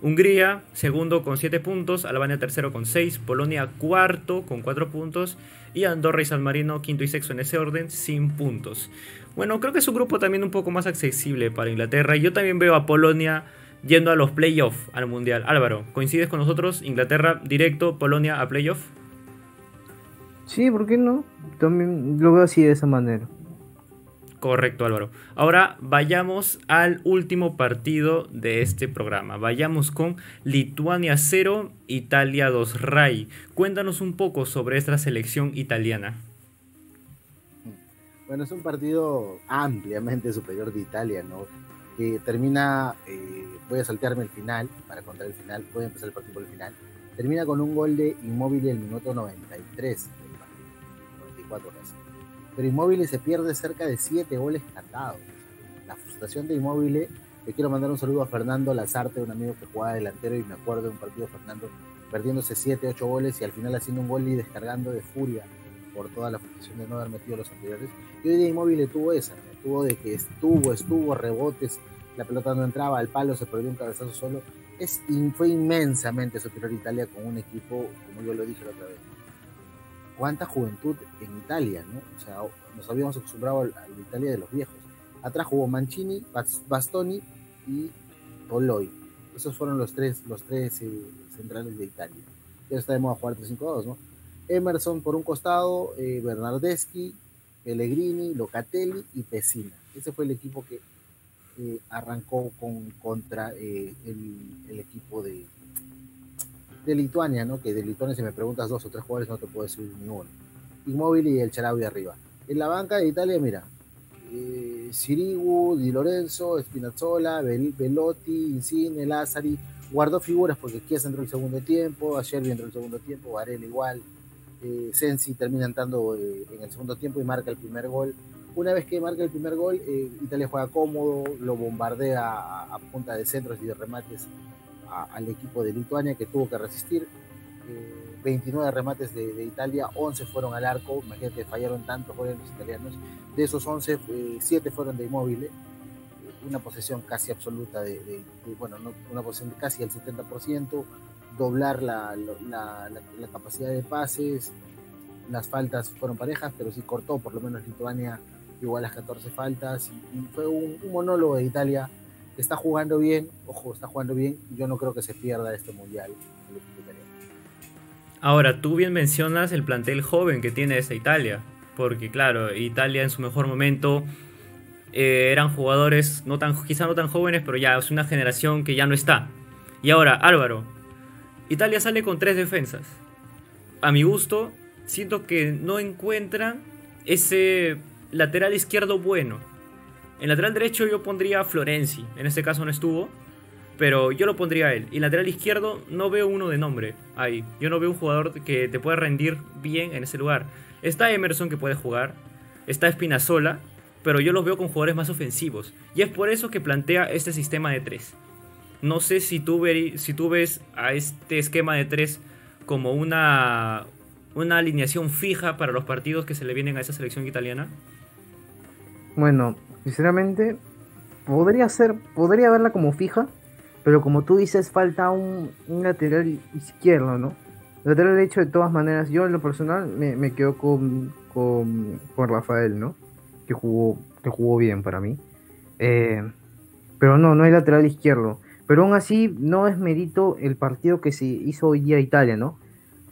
Hungría, segundo con siete puntos, Albania tercero con seis, Polonia cuarto con cuatro puntos y Andorra y San Marino quinto y sexto en ese orden sin puntos. Bueno, creo que es un grupo también un poco más accesible para Inglaterra. Yo también veo a Polonia yendo a los playoffs al Mundial. Álvaro, ¿coincides con nosotros? Inglaterra directo, Polonia a playoff. Sí, ¿por qué no? También lo veo así de esa manera. Correcto, Álvaro. Ahora vayamos al último partido de este programa. Vayamos con Lituania 0, Italia 2. Ray, cuéntanos un poco sobre esta selección italiana. Bueno, es un partido ampliamente superior de Italia, ¿no? Que termina, eh, voy a saltearme el final para contar el final, voy a empezar el partido por el final. Termina con un gol de Inmóvil el minuto 93 94 casi pero Inmóvil se pierde cerca de siete goles cantados. La frustración de Inmóvil, le quiero mandar un saludo a Fernando Lazarte, un amigo que jugaba delantero y me acuerdo de un partido Fernando perdiéndose siete, ocho goles y al final haciendo un gol y descargando de furia por toda la frustración de no haber metido los anteriores. Y hoy día Inmóvil tuvo esa, tuvo de que estuvo, estuvo, rebotes, la pelota no entraba, al palo se perdió un cabezazo solo. Es, fue inmensamente superior Italia con un equipo, como yo lo dije la otra vez, cuánta juventud en Italia, ¿no? O sea, nos habíamos acostumbrado a la Italia de los viejos. Atrás jugó Mancini, Bastoni y Toloi. Esos fueron los tres, los tres eh, centrales de Italia. Ya está de moda jugar 3-5-2, ¿no? Emerson por un costado, eh, Bernardeschi, Pellegrini, Locatelli y Pesina. Ese fue el equipo que eh, arrancó con, contra el, el, equipo de, de Lituania, ¿no? Que de Lituania, si me preguntas dos o tres jugadores, no te puedo decir ninguno. Inmóvil y el Charaui arriba. En la banca de Italia, mira, eh, Sirigu, Di Lorenzo, Spinazzola, Velotti, Insigne, Lazzari, guardó figuras porque Chiesa entró el segundo tiempo, ayer entró el segundo tiempo, Varela igual, eh, Sensi termina entrando eh, en el segundo tiempo y marca el primer gol. Una vez que marca el primer gol, eh, Italia juega cómodo, lo bombardea a, a, punta de centros y de remates al equipo de Lituania que tuvo que resistir. 29 eh, remates de, Italia, 11 fueron al arco, imagínate, fallaron tantos goles los italianos. De esos 11, 7 fueron de inmóvil, eh, una posesión casi absoluta de, bueno, una posesión casi al 70%, doblar la, la, la, capacidad de pases, las faltas fueron parejas, pero sí cortó por lo menos Lituania igual las 14 faltas, y, fue un, un monólogo de Italia está jugando bien, ojo, está jugando bien, yo no creo que se pierda este mundial. Ahora, tú bien mencionas el plantel joven que tiene esta Italia, porque claro, Italia en su mejor momento eh, eran jugadores no tan, quizá no tan jóvenes, pero ya es una generación que ya no está. Y ahora, Álvaro, Italia sale con tres defensas. A mi gusto, siento que no encuentran ese lateral izquierdo bueno. En lateral derecho yo pondría a Florenzi, en este caso no estuvo, pero yo lo pondría a él. Y lateral izquierdo no veo uno de nombre ahí. Yo no veo un jugador que te pueda rendir bien en ese lugar. Está Emerson que puede jugar, está Espinazola, pero yo los veo con jugadores más ofensivos. Y es por eso que plantea este sistema de tres. No sé si tú, si tú ves a este esquema de tres como una, una alineación fija para los partidos que se le vienen a esa selección italiana. Bueno, Sinceramente, podría ser, podría verla como fija, pero como tú dices, falta un, lateral izquierdo, ¿no? lateral derecho, de todas maneras, yo en lo personal me, quedo con, con, Rafael, ¿no? Que jugó, que jugó bien para mí. Eh, pero no, no hay lateral izquierdo. Pero aún así, no es mérito el partido que se hizo hoy día Italia, ¿no?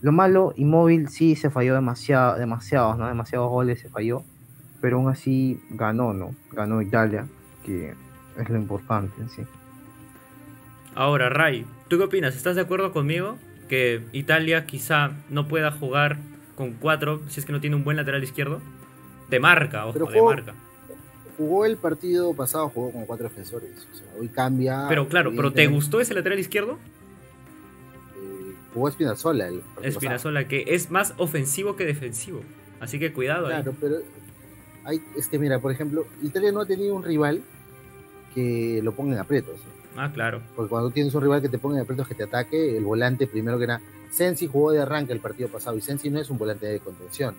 Lo malo, Inmóvil sí se falló demasiado, demasiados, ¿no? Demasiados goles se falló pero aún así ganó, ¿no? Ganó Italia, que es lo importante en sí. Ahora, Ray, ¿tú qué opinas? ¿Estás de acuerdo conmigo que Italia quizá no pueda jugar con cuatro si es que no tiene un buen lateral izquierdo? De marca, ojo, de marca. Jugó el partido pasado, jugó con cuatro defensores. O sea, hoy cambia. Pero claro, ¿pero te gustó ese lateral izquierdo? Eh, jugó Espinazola. El Espinazola, que es más ofensivo que defensivo. Así que cuidado. Claro, pero es que mira, por ejemplo, Italia no ha tenido un rival que lo ponga en aprietos. Ah, claro. Porque cuando tienes un rival que te ponga en aprietos, que te ataque, el volante primero que era Sensi jugó de arranque el partido pasado y Sensi no es un volante de contención.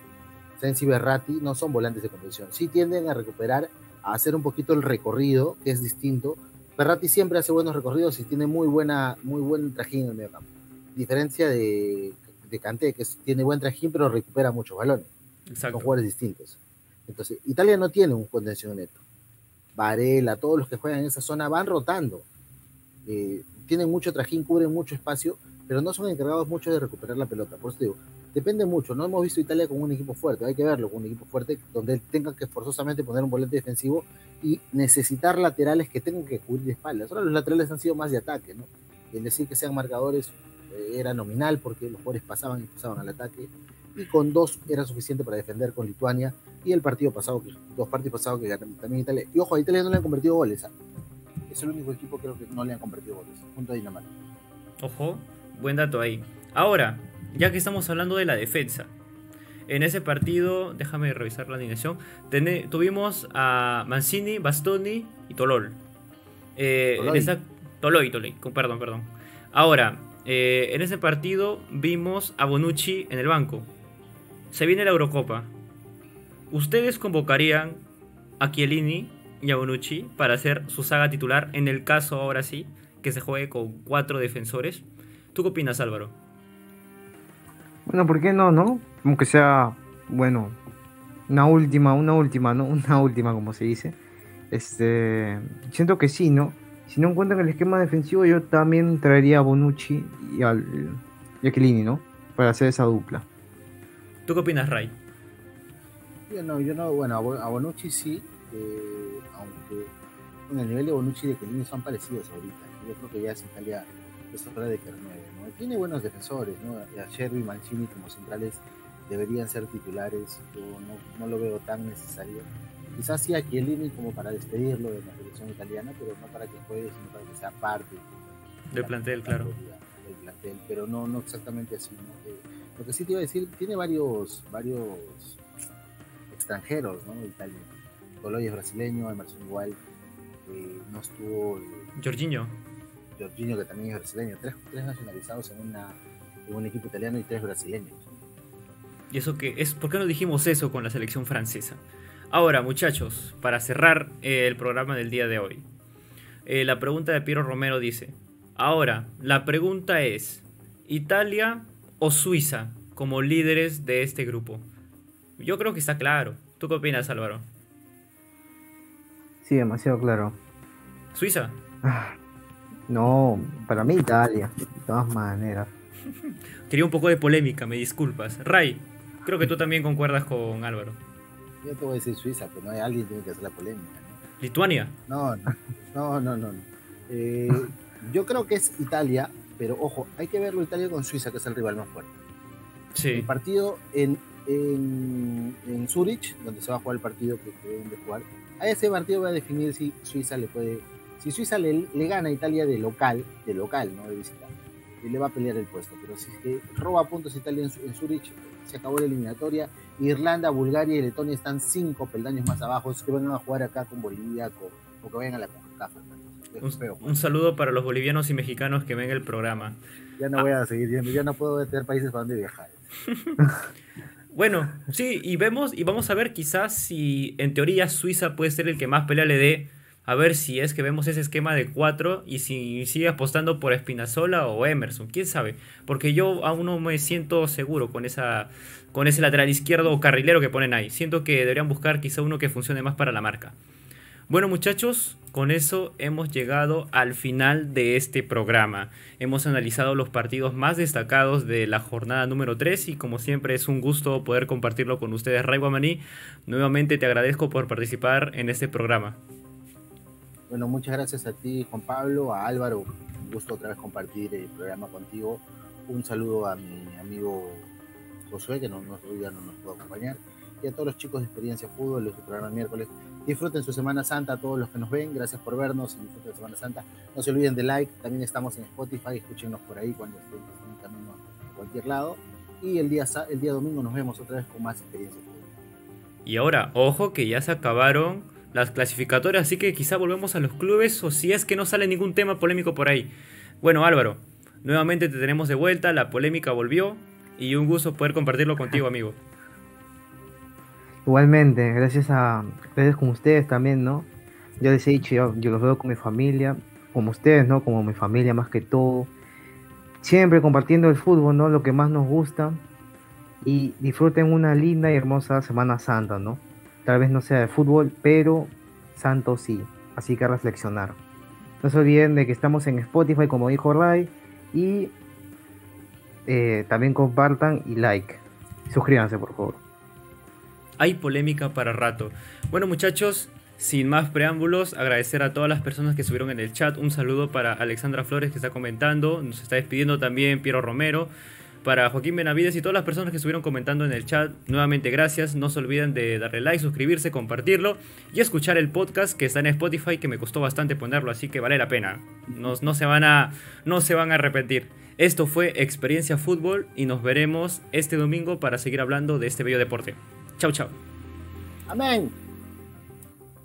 Sensi y Berratti no son volantes de contención. Sí tienden a recuperar, a hacer un poquito el recorrido, que es distinto. Berratti siempre hace buenos recorridos y tiene muy, buena, muy buen trajín en el medio campo. Diferencia de, de Kanté, que tiene buen trajín, pero recupera muchos balones. Son jugadores distintos. Entonces, Italia no tiene un contención neto. Varela, todos los que juegan en esa zona van rotando. Eh, tienen mucho trajín, cubren mucho espacio, pero no son encargados mucho de recuperar la pelota. Por eso digo, depende mucho. No hemos visto Italia con un equipo fuerte, hay que verlo con un equipo fuerte donde tenga que forzosamente poner un volante defensivo y necesitar laterales que tengan que cubrir de espaldas. Ahora los laterales han sido más de ataque, ¿no? El decir que sean marcadores eh, era nominal porque los jugadores pasaban y pasaban al ataque y con dos era suficiente para defender con Lituania y el partido pasado, que, dos partidos pasados que también Italia. Y ojo, a Italia no le han convertido goles. ¿ah? Es el único equipo creo que no le han convertido goles, junto a Dinamarca. Ojo, buen dato ahí. Ahora, ya que estamos hablando de la defensa, en ese partido, déjame revisar la alineación, tuvimos a Mancini, Bastoni y Tolol. Eh, En esa, Toloy, Toloy, perdón, perdón. Ahora, eh, en ese partido vimos a Bonucci en el banco. Se viene la Eurocopa. ¿Ustedes convocarían a Chiellini y a Bonucci para hacer su saga titular en el caso ahora sí que se juegue con cuatro defensores? ¿Tú qué opinas, Álvaro? Bueno, ¿por qué no, no? Aunque sea, bueno, una última, una última, ¿no? Una última, como se dice. Este, siento que sí, ¿no? Si no encuentran el esquema defensivo, yo también traería a Bonucci y, al, y a Chiellini, ¿no? Para hacer esa dupla. ¿Tú qué opinas, Ray? Yo no, yo no, bueno, a Bonucci sí, eh, aunque en el nivel de Bonucci y de Chiellini son parecidos ahorita. Yo creo que ya es Italia es hora de que ¿no? Tiene buenos defensores, ¿no? A Sherry y Mancini como centrales deberían ser titulares, yo no, no lo veo tan necesario. Quizás sí a Chiellini como para despedirlo de la selección italiana, pero no para que juegue, sino para que sea parte del plantel, claro. Del pero no, no exactamente así. ¿no? Eh, lo que sí te iba a decir, tiene varios, varios extranjeros, ¿no? Italia. Coloy es brasileño, Emerson igual, eh, no estuvo... Eh, Jorginho. Jorginho que también es brasileño, tres, tres nacionalizados en, una, en un equipo italiano y tres brasileños. ¿Y eso qué es? ¿Por qué no dijimos eso con la selección francesa? Ahora, muchachos, para cerrar eh, el programa del día de hoy, la pregunta de Piero Romero dice: Ahora, la pregunta es: ¿Italia o Suiza como líderes de este grupo? Yo creo que está claro. ¿Tú qué opinas, Álvaro? Sí, demasiado claro. ¿Suiza? Ah, no, para mí Italia, de todas maneras. Quería un poco de polémica, me disculpas. Ray, creo que tú también concuerdas con Álvaro. Yo te voy a decir Suiza, pero no hay alguien que tiene que hacer la polémica. ¿Lituania? No, no, no, no. Eh, yo creo que es Italia, pero ojo, hay que verlo Italia con Suiza, que es el rival más fuerte. Sí. El partido en, en, en Zurich, donde se va a jugar el partido que, deben de jugar, a ese partido va a definir si Suiza le puede, si Suiza le, gana a Italia de local, de local, no de visita, y le va a pelear el puesto. Pero si es que roba puntos Italia en, Zurich, se acabó la eliminatoria. Irlanda, Bulgaria y Letonia están cinco peldaños más abajo, que van a jugar acá con Bolivia o que vayan a la CONCACAF. Un, un, saludo para los bolivianos y mexicanos que ven el programa. Ya no voy a seguir yendo, ya no puedo tener países para donde viajar. Bueno, sí, y vemos y vamos a ver quizás si en teoría Suiza puede ser el que más pelea le dé. A ver si es que vemos ese esquema de cuatro y si sigue apostando por Espinazola o Emerson, quién sabe. Porque yo aún no me siento seguro con esa con ese lateral izquierdo o carrilero que ponen ahí. Siento que deberían buscar quizá uno que funcione más para la marca. Bueno muchachos, con eso hemos llegado al final de este programa. Hemos analizado los partidos más destacados de la jornada número 3 y como siempre es un gusto poder compartirlo con ustedes. Ray Guamaní, nuevamente te agradezco por participar en este programa. Bueno, muchas gracias a ti Juan Pablo, a Álvaro, un gusto otra vez compartir el programa contigo. Un saludo a mi amigo Josué, que no, hoy no nos pudo acompañar, y a todos los chicos de Experiencia Fútbol, de su programa miércoles Disfruten su Semana Santa a todos los que nos ven. Gracias por vernos. Disfruten Semana Santa. No se olviden de like. También estamos en Spotify. Escúchenos por ahí cuando estén, en camino a cualquier lado. Y el día, el día domingo nos vemos otra vez con más experiencia. Y ahora, ojo que ya se acabaron las clasificatorias, así que quizá volvemos a los clubes o si es que no sale ningún tema polémico por ahí. Bueno, Álvaro, nuevamente te tenemos de vuelta, la polémica volvió y un gusto poder compartirlo contigo, amigo. Igualmente, gracias a ustedes como ustedes también, ¿no? Yo les he dicho, yo, los veo con mi familia, como ustedes, ¿no? Como mi familia más que todo. Siempre compartiendo el fútbol, ¿no? Lo que más nos gusta. Y disfruten una linda y hermosa Semana Santa, ¿no? Tal vez no sea de fútbol, pero santo sí. Así que reflexionar. No se olviden de que estamos en Spotify, como dijo Ray. Y eh, también compartan y like. Suscríbanse, por favor. Hay polémica para rato. Bueno, muchachos, sin más preámbulos, agradecer a todas las personas que estuvieron en el chat. Un saludo para Alexandra Flores que está comentando. Nos está despidiendo también Piero Romero. Para Joaquín Benavides y todas las personas que estuvieron comentando en el chat, nuevamente gracias. No se olviden de darle like, suscribirse, compartirlo y escuchar el podcast que está en Spotify, que me costó bastante ponerlo, así que vale la pena. No, no se, van a, no se van a arrepentir. Esto fue Experiencia Fútbol y nos veremos este domingo para seguir hablando de este bello deporte. Chau, chau. Amén.